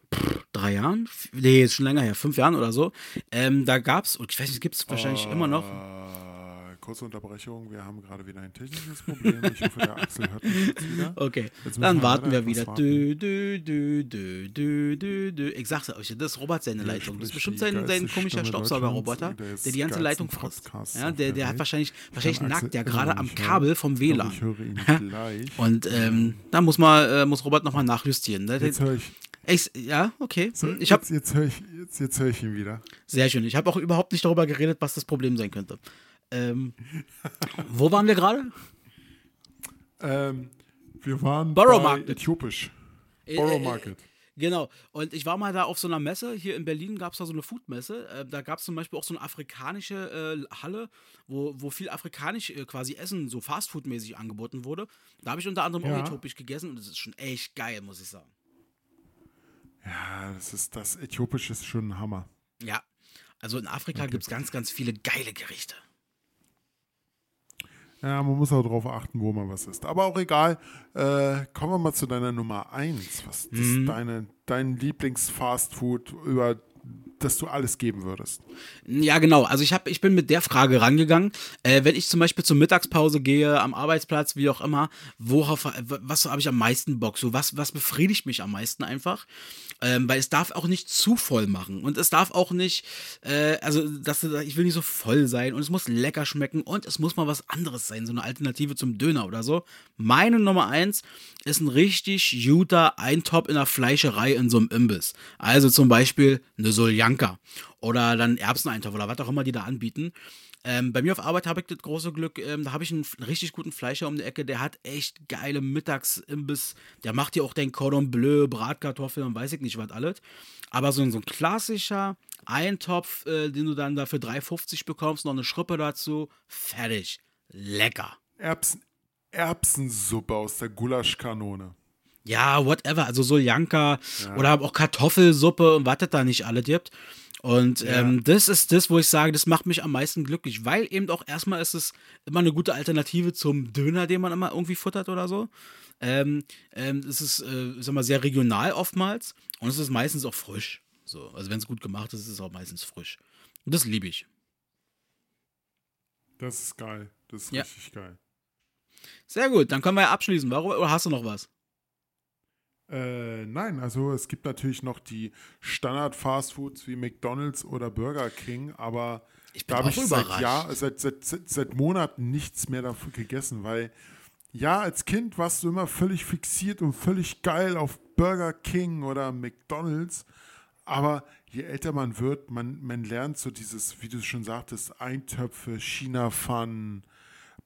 drei Jahren, nee, ist schon länger her, fünf Jahren oder so. Ähm, da gab es, und ich weiß nicht, gibt es wahrscheinlich immer noch. Kurze Unterbrechung, wir haben gerade wieder ein technisches Problem. Ich hoffe, der Axel hört mich jetzt wieder. Okay, Jetzt dann warten wir wieder. dü, dü, dü, dü. Ich sag's euch, das ist Robert seine Leitung. Das ist bestimmt sein, sein komischer Staubsaugerroboter, der der die ganze Leitung frisst. Ja, der, der hat wahrscheinlich, wahrscheinlich nackt der gerade am Kabel vom WLAN. Ich höre ihn gleich. Und ähm, da muss mal, äh, muss Robert nochmal nachjustieren. Ne? Jetzt höre ich, Ich, ja, okay. so, Ich hab, jetzt, jetzt höre ich, jetzt, jetzt höre ich ihn wieder. sehr schön. Ich habe auch überhaupt nicht darüber geredet, was das Problem sein könnte. Ähm, wo waren wir gerade? Ähm, wir waren Borough bei Market. Äthiopisch. Äh, Borough äh, Market. Genau. Und ich war mal da auf so einer Messe. Hier in Berlin gab es da so eine Foodmesse. Äh, da gab es zum Beispiel auch so eine afrikanische äh, Halle, wo, wo viel afrikanisch äh, quasi Essen, so Fastfood-mäßig angeboten wurde. Da habe ich unter anderem Ja. auch äthiopisch gegessen und das ist schon echt geil, muss ich sagen. Ja, das ist das Äthiopisch ist schon ein Hammer. Ja. Also in Afrika gibt es ganz, ganz viele geile Gerichte. Ja, man muss auch darauf achten, wo man was isst. Aber auch egal. Äh, kommen wir mal zu deiner Nummer 1. Was ist Mhm. deine, dein Lieblings-Fastfood über dass du alles geben würdest. Ja, genau. Also ich, hab, ich bin mit der Frage rangegangen. Äh, wenn ich zum Beispiel zur Mittagspause gehe, am Arbeitsplatz, wie auch immer, worauf, was habe ich am meisten Bock? So, was, was befriedigt mich am meisten einfach? Ähm, weil es darf auch nicht zu voll machen. Und es darf auch nicht, äh, also das, ich will nicht so voll sein und es muss lecker schmecken und es muss mal was anderes sein, so eine Alternative zum Döner oder so. Meine Nummer eins ist ein richtig guter Eintopf in der Fleischerei in so einem Imbiss. Also zum Beispiel eine Soljanka oder dann Erbseneintopf oder was auch immer die da anbieten. Ähm, bei mir auf Arbeit habe ich das große Glück, ähm, da habe ich einen richtig guten Fleischer um die Ecke, der hat echt geile Mittagsimbiss. Der macht dir auch den Cordon Bleu, Bratkartoffeln und weiß ich nicht was alles. Aber so, so ein klassischer Eintopf, äh, den du dann da für 3,50 bekommst, noch eine Schrippe dazu, fertig. Lecker. Erbsen, Erbsensuppe aus der Gulaschkanone. Ja, whatever. Also Soljanka ja. oder auch Kartoffelsuppe und was das da nicht alle gibt. Und ja. ähm, das ist das, wo ich sage, das macht mich am meisten glücklich, weil eben auch erstmal ist es immer eine gute Alternative zum Döner, den man immer irgendwie futtert oder so. Ähm, ähm, es ist, äh, sag mal, sehr regional oftmals und es ist meistens auch frisch. So, also wenn es gut gemacht ist, ist es auch meistens frisch. Und das liebe ich. Das ist geil. Das ist ja. richtig geil. Sehr gut, dann können wir ja abschließen. Warum, oder hast du noch was? Äh, nein, also es gibt natürlich noch die Standard-Fastfoods wie McDonalds oder Burger King, aber ich da habe ich seit, Jahr, seit, seit, seit, seit Monaten nichts mehr dafür gegessen, weil ja, als Kind warst du immer völlig fixiert und völlig geil auf Burger King oder McDonalds, aber je älter man wird, man, man lernt so dieses, wie du schon sagtest, Eintöpfe, China-Pfannen,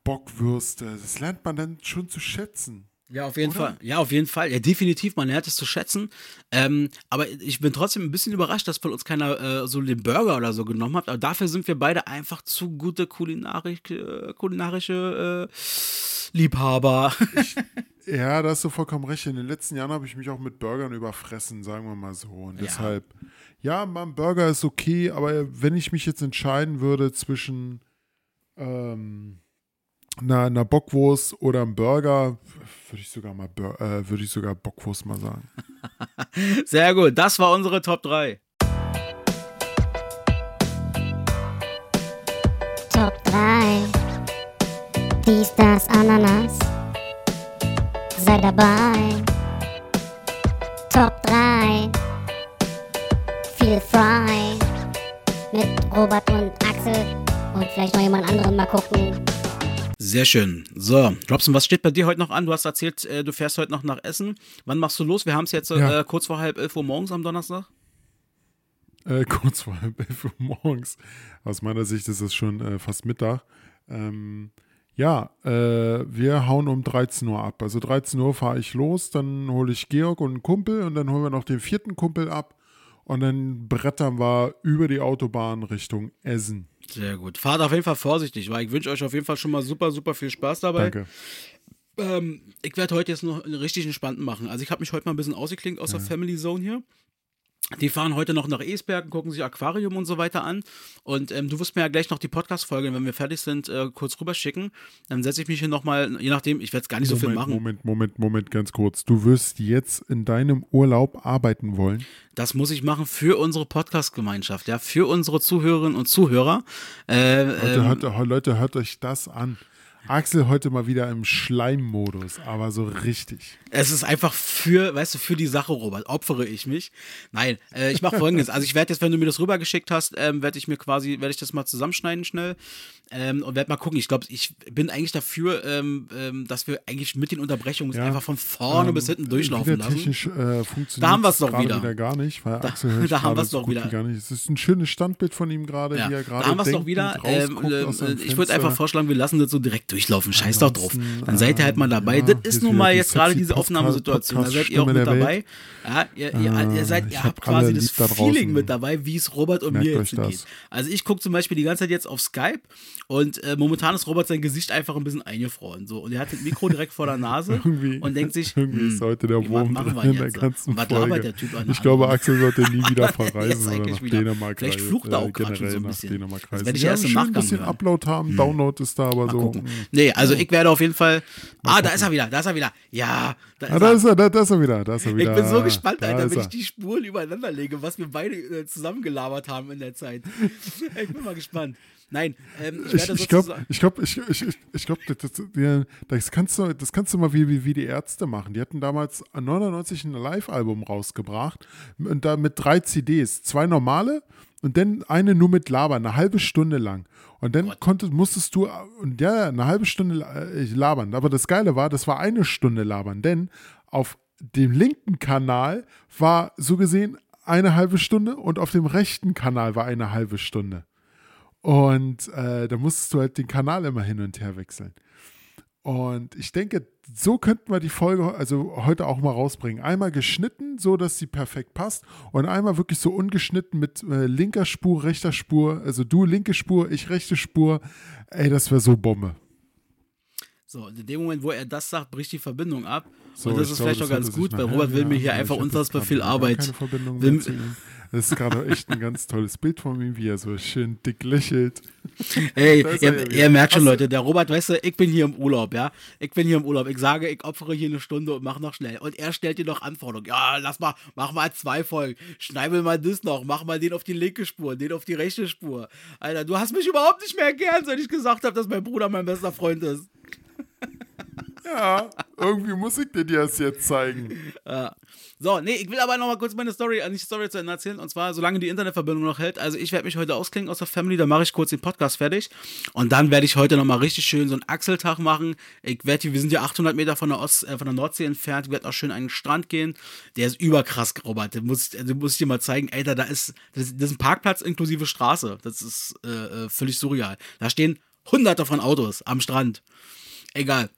Bockwürste, das lernt man dann schon zu schätzen. Ja, auf jeden Oder? Fall. Ja, auf jeden Fall. Ja, definitiv. Man lernt es zu schätzen. Ähm, aber ich bin trotzdem ein bisschen überrascht, dass von uns keiner äh, so den Burger oder so genommen hat. Aber dafür sind wir beide einfach zu gute kulinarisch, äh, kulinarische äh, Liebhaber. Ich, ja, da hast du vollkommen recht. In den letzten Jahren habe ich mich auch mit Burgern überfressen, sagen wir mal so. Und ja. deshalb, ja, mein Burger ist okay, aber wenn ich mich jetzt entscheiden würde zwischen ähm, einer, einer Bockwurst oder einem Burger, würde ich sogar mal äh, würde ich sogar Bockwurst mal sagen. Sehr gut, das war unsere Top 3. Top 3. Dies, das, Ananas. Sei dabei. Top 3. Feel Fry. Mit Robert und Axel. Und vielleicht noch jemand anderen mal gucken. Sehr schön. So, Robson, was steht bei dir heute noch an? Du hast erzählt, äh, du fährst heute noch nach Essen. Wann machst du los? Wir haben es jetzt ja. äh, kurz vor halb elf Uhr morgens am Donnerstag. Äh, kurz vor halb elf Uhr morgens. Aus meiner Sicht ist es schon äh, fast Mittag. Ähm, ja, äh, wir hauen um 13 Uhr ab. Also 13 Uhr fahre ich los, dann hole ich Georg und einen Kumpel und dann holen wir noch den vierten Kumpel ab und dann brettern wir über die Autobahn Richtung Essen. Sehr gut. Fahrt auf jeden Fall vorsichtig, weil ich wünsche euch auf jeden Fall schon mal super, super viel Spaß dabei. Danke. Ähm, ich werde heute jetzt noch einen richtig entspannten machen. Also ich habe mich heute mal ein bisschen ausgeklinkt aus ja. der Family Zone hier. Die fahren heute noch nach Esberg, gucken sich Aquarium und so weiter an. Und ähm, du wirst mir ja gleich noch die Podcast-Folge, wenn wir fertig sind, äh, kurz rüberschicken. Dann setze ich mich hier nochmal, je nachdem, ich werde es gar nicht Moment, so viel machen. Moment, Moment, Moment, ganz kurz. Du wirst jetzt in deinem Urlaub arbeiten wollen? Das muss ich machen für unsere Podcast-Gemeinschaft, ja, für unsere Zuhörerinnen und Zuhörer. Äh, Leute, ähm, hört, Leute, hört euch das an. Axel heute mal wieder im Schleimmodus, aber so richtig. Es ist einfach für, weißt du, für die Sache, Robert, opfere ich mich. Nein, äh, ich mache folgendes. Also ich werde jetzt, wenn du mir das rübergeschickt hast, ähm, werde ich mir quasi, werde ich das mal zusammenschneiden schnell ähm, und werde mal gucken. Ich glaube, ich bin eigentlich dafür, ähm, ähm, dass wir eigentlich mit den Unterbrechungen ja. einfach von vorne bis hinten durchlaufen lassen. Technisch äh, funktioniert da haben wir es doch wieder. wieder. gar nicht, weil da, Axel da haben wir es doch wieder. Gar nicht. Es ist ein schönes Standbild von ihm gerade, ja. wie er gerade Da haben wir es doch wieder. Ähm, äh, ich würde einfach vorschlagen, wir lassen das so direkt durchlaufen. Scheiß doch drauf. Dann seid ihr halt mal dabei. Ja, das ist nun mal jetzt gerade diese Aufnahmesituation. Da seid ihr auch mit dabei. Ja, ihr, ihr, ihr, seid, ihr habt quasi das Feeling mit dabei, wie es Robert und Merkt mir jetzt geht. Also ich gucke zum Beispiel die ganze Zeit jetzt auf Skype und äh, momentan ist Robert sein Gesicht einfach ein bisschen eingefroren. So. Und er hat das Mikro direkt vor der Nase und denkt sich, irgendwie ist hm, heute der Wurm in der ganzen was Folge. Der typ an ich glaube, Axel sollte nie wieder verreisen oder nach wieder. Dänemark Vielleicht flucht er auch äh, gerade schon so ein bisschen. Das werde ich ja, erst im Nachgang ein bisschen hören. Upload haben, hm. Download ist da aber mal so. Gucken. Nee, also ich werde auf jeden Fall. Ah, da ist er wieder, da ist er wieder. Ja, da ist, Ah, da er. ist er, da, da ist er wieder, da ist er Ich wieder. bin so gespannt, Da Alter, wenn ich die Spuren übereinander lege, was wir beide äh, zusammengelabert haben in der Zeit. ich bin mal gespannt. Nein, ähm, ich Ich, ich glaube, ich glaube, ich, ich, ich, ich glaub, das, das, das, kannst du, das kannst du mal wie, wie, wie die Ärzte machen. Die hatten damals 99 ein Live-Album rausgebracht und da mit drei CDs, zwei normale und dann eine nur mit Labern, eine halbe Stunde lang. Und dann konntest, musstest du und ja, eine halbe Stunde äh, labern. Aber das Geile war, das war eine Stunde labern, denn auf dem linken Kanal war so gesehen eine halbe Stunde und auf dem rechten Kanal war eine halbe Stunde. Und äh, da musstest du halt den Kanal immer hin und her wechseln. Und ich denke, so könnten wir die Folge also heute auch mal rausbringen. Einmal geschnitten, so dass sie perfekt passt, und einmal wirklich so ungeschnitten mit äh, linker Spur, rechter Spur. Also du linke Spur, ich rechte Spur. Ey, das wäre so Bombe. So, in dem Moment, wo er das sagt, bricht die Verbindung ab. So, und das ist glaube, vielleicht auch ganz gut, weil Robert will Ja, mir hier aber einfach unfassbar viel Arbeit. Will-. Das ist gerade echt ein ganz tolles Bild von ihm, wie er so schön dick lächelt. Ey, er ja ihr, ihr merkt schon, Leute, der Robert, weißt du, ich bin hier im Urlaub, ja. Ich bin hier im Urlaub. Ich sage, ich opfere hier eine Stunde und mach noch schnell. Und er stellt dir noch Anforderungen. Ja, lass mal, mach mal zwei Folgen. Schneibel mal das noch. Mach mal den auf die linke Spur, den auf die rechte Spur. Alter, du hast mich überhaupt nicht mehr gern, seit ich gesagt habe, dass mein Bruder mein bester Freund ist. Ja, irgendwie muss ich dir das jetzt zeigen. Ja. So, nee, ich will aber noch mal kurz meine Story, äh, nicht Story zu Ende erzählen. Und zwar, solange die Internetverbindung noch hält. Also, ich werde mich heute ausklingen aus der Family, dann mache ich kurz den Podcast fertig. Und dann werde ich heute noch mal richtig schön so einen Achseltag machen. Ich werde, wir sind ja 800 Meter von der, Ost, äh, von der Nordsee entfernt. Ich werde auch schön an den Strand gehen. Der ist überkrass, Robert. Den muss, den muss ich dir mal zeigen. Alter, da ist, das, das ist ein Parkplatz inklusive Straße. Das ist äh, äh, völlig surreal. Da stehen hunderte von Autos am Strand. Egal.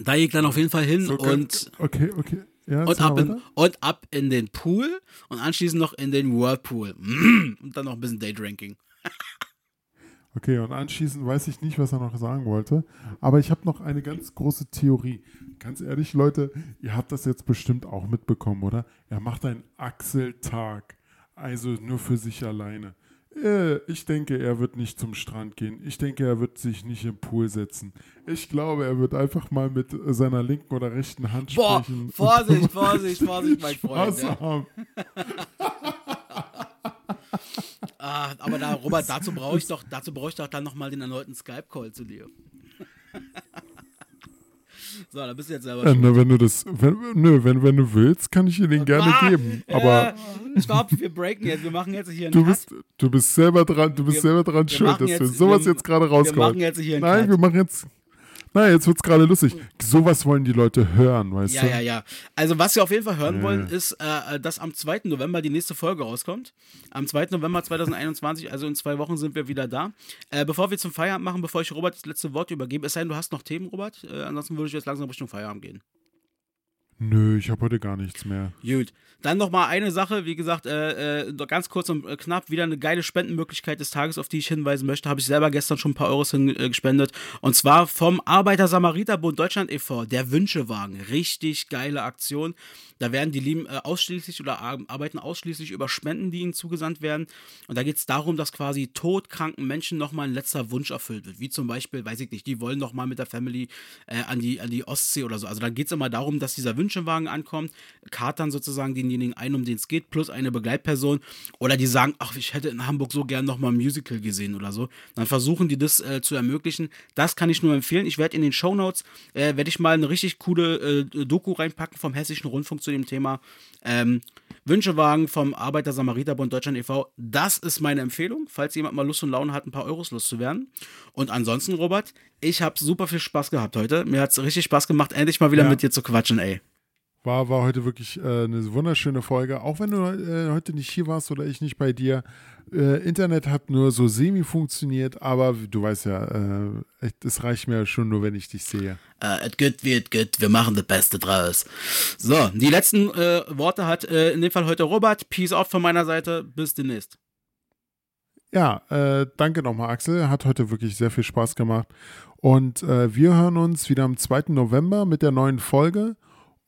Da gehe ich dann auf jeden Fall hin So und okay, okay. Ja, und ab, in, und ab in den Pool und anschließend noch in den Whirlpool. Und dann noch ein bisschen Daydrinking. Okay, und anschließend weiß ich nicht, was er noch sagen wollte. Aber ich habe noch eine ganz große Theorie. Ganz ehrlich, Leute, ihr habt das jetzt bestimmt auch mitbekommen, oder? Er macht einen Achseltag. Also nur für sich alleine. Äh, Ich denke, er wird nicht zum Strand gehen. Ich denke, er wird sich nicht im Pool setzen. Ich glaube, er wird einfach mal mit äh, seiner linken oder rechten Hand Boah, sprechen. Vorsicht, Vorsicht, Vorsicht, mein Freund. Spaß Ja. haben. Ah, aber da, Robert, dazu brauche ich doch, dazu brauche ich doch dann nochmal den erneuten Skype-Call zu dir. so, da bist du jetzt selber schuld. na, wenn du das, wenn, nö, wenn, wenn du willst, kann ich dir den gerne Ah, geben. Aber äh, stopp, wir breaken jetzt. Wir machen jetzt hier einen Du Cut. bist, du bist selber dran, du bist Wir- selber dran wir schuld, dass wir sowas wir- jetzt gerade wir rauskommen. machen jetzt hier einen Nein, Cut. wir machen jetzt. Nein, jetzt wird's gerade lustig. Sowas wollen die Leute hören, weißt Ja, du? ja, ja. Also, was wir auf jeden Fall hören Ja. wollen, ist, äh, dass am 2. November die nächste Folge rauskommt. Am 2. November 2021, also in zwei Wochen sind wir wieder da. Äh, bevor wir zum Feierabend machen, bevor ich Robert das letzte Wort übergebe, es sei denn, du hast noch Themen, Robert. Äh, ansonsten würde ich jetzt langsam Richtung Feierabend gehen. Nö, ich habe heute gar nichts mehr. Gut. Dann noch mal eine Sache, wie gesagt, äh, äh, ganz kurz und äh, knapp, wieder eine geile Spendenmöglichkeit des Tages, auf die ich hinweisen möchte. Habe ich selber gestern schon ein paar Euros äh, gespendet. Und zwar vom Arbeiter-Samariter-Bund Deutschland e.V., der Wünschewagen. Richtig geile Aktion. Da werden die lieben äh, ausschließlich oder ar- arbeiten ausschließlich über Spenden, die ihnen zugesandt werden. Und da geht es darum, dass quasi todkranken Menschen nochmal ein letzter Wunsch erfüllt wird. Wie zum Beispiel, weiß ich nicht, die wollen nochmal mit der Family äh, an, die, an die Ostsee oder so. Also da geht es immer darum, dass dieser Wünschewagen ankommt, katern sozusagen denjenigen ein, um den es geht, plus eine Begleitperson. Oder die sagen, ach, ich hätte in Hamburg so gern nochmal ein Musical gesehen oder so. Dann versuchen die das äh, zu ermöglichen. Das kann ich nur empfehlen. Ich werde in den Shownotes, äh, werde ich mal eine richtig coole äh, Doku reinpacken vom Hessischen Rundfunk zu dem Thema. Ähm, Wünschewagen vom Arbeiter-Samariter-Bund Deutschland e.V. Das ist meine Empfehlung, falls jemand mal Lust und Laune hat, ein paar Euros loszuwerden. Und ansonsten, Robert, ich habe super viel Spaß gehabt heute. Mir hat es richtig Spaß gemacht, endlich mal wieder Ja. mit dir zu quatschen, ey. War, war heute wirklich äh, eine wunderschöne Folge. Auch wenn du äh, heute nicht hier warst oder ich nicht bei dir. Äh, Internet hat nur so semi funktioniert, aber du weißt ja, äh, es reicht mir schon nur, wenn ich dich sehe. Äh, et geht wie et geht, wir machen das Beste draus. So, die letzten äh, Worte hat in dem Fall heute Robert. Peace out von meiner Seite. Bis demnächst. Ja, äh, danke nochmal, Axel. Hat heute wirklich sehr viel Spaß gemacht. Und äh, wir hören uns wieder am 2. November mit der neuen Folge.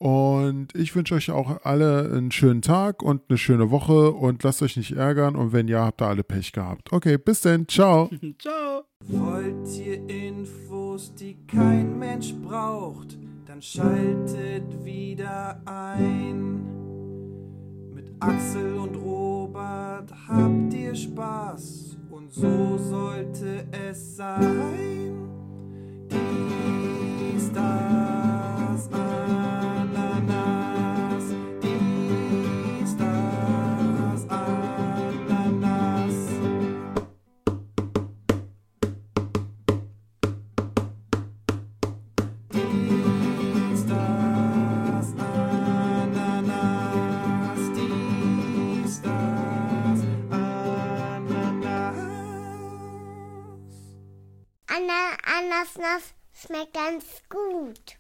Und ich wünsche euch auch alle einen schönen Tag und eine schöne Woche und lasst euch nicht ärgern. Und wenn ja, habt ihr alle Pech gehabt. Okay, bis dann. Ciao. Ciao. Wollt ihr Infos, die kein Mensch braucht, dann schaltet wieder ein. Mit Axel und Robert habt ihr Spaß und so sollte es sein. Dies, das, Ananas. Anna, Ananas schmeckt ganz gut.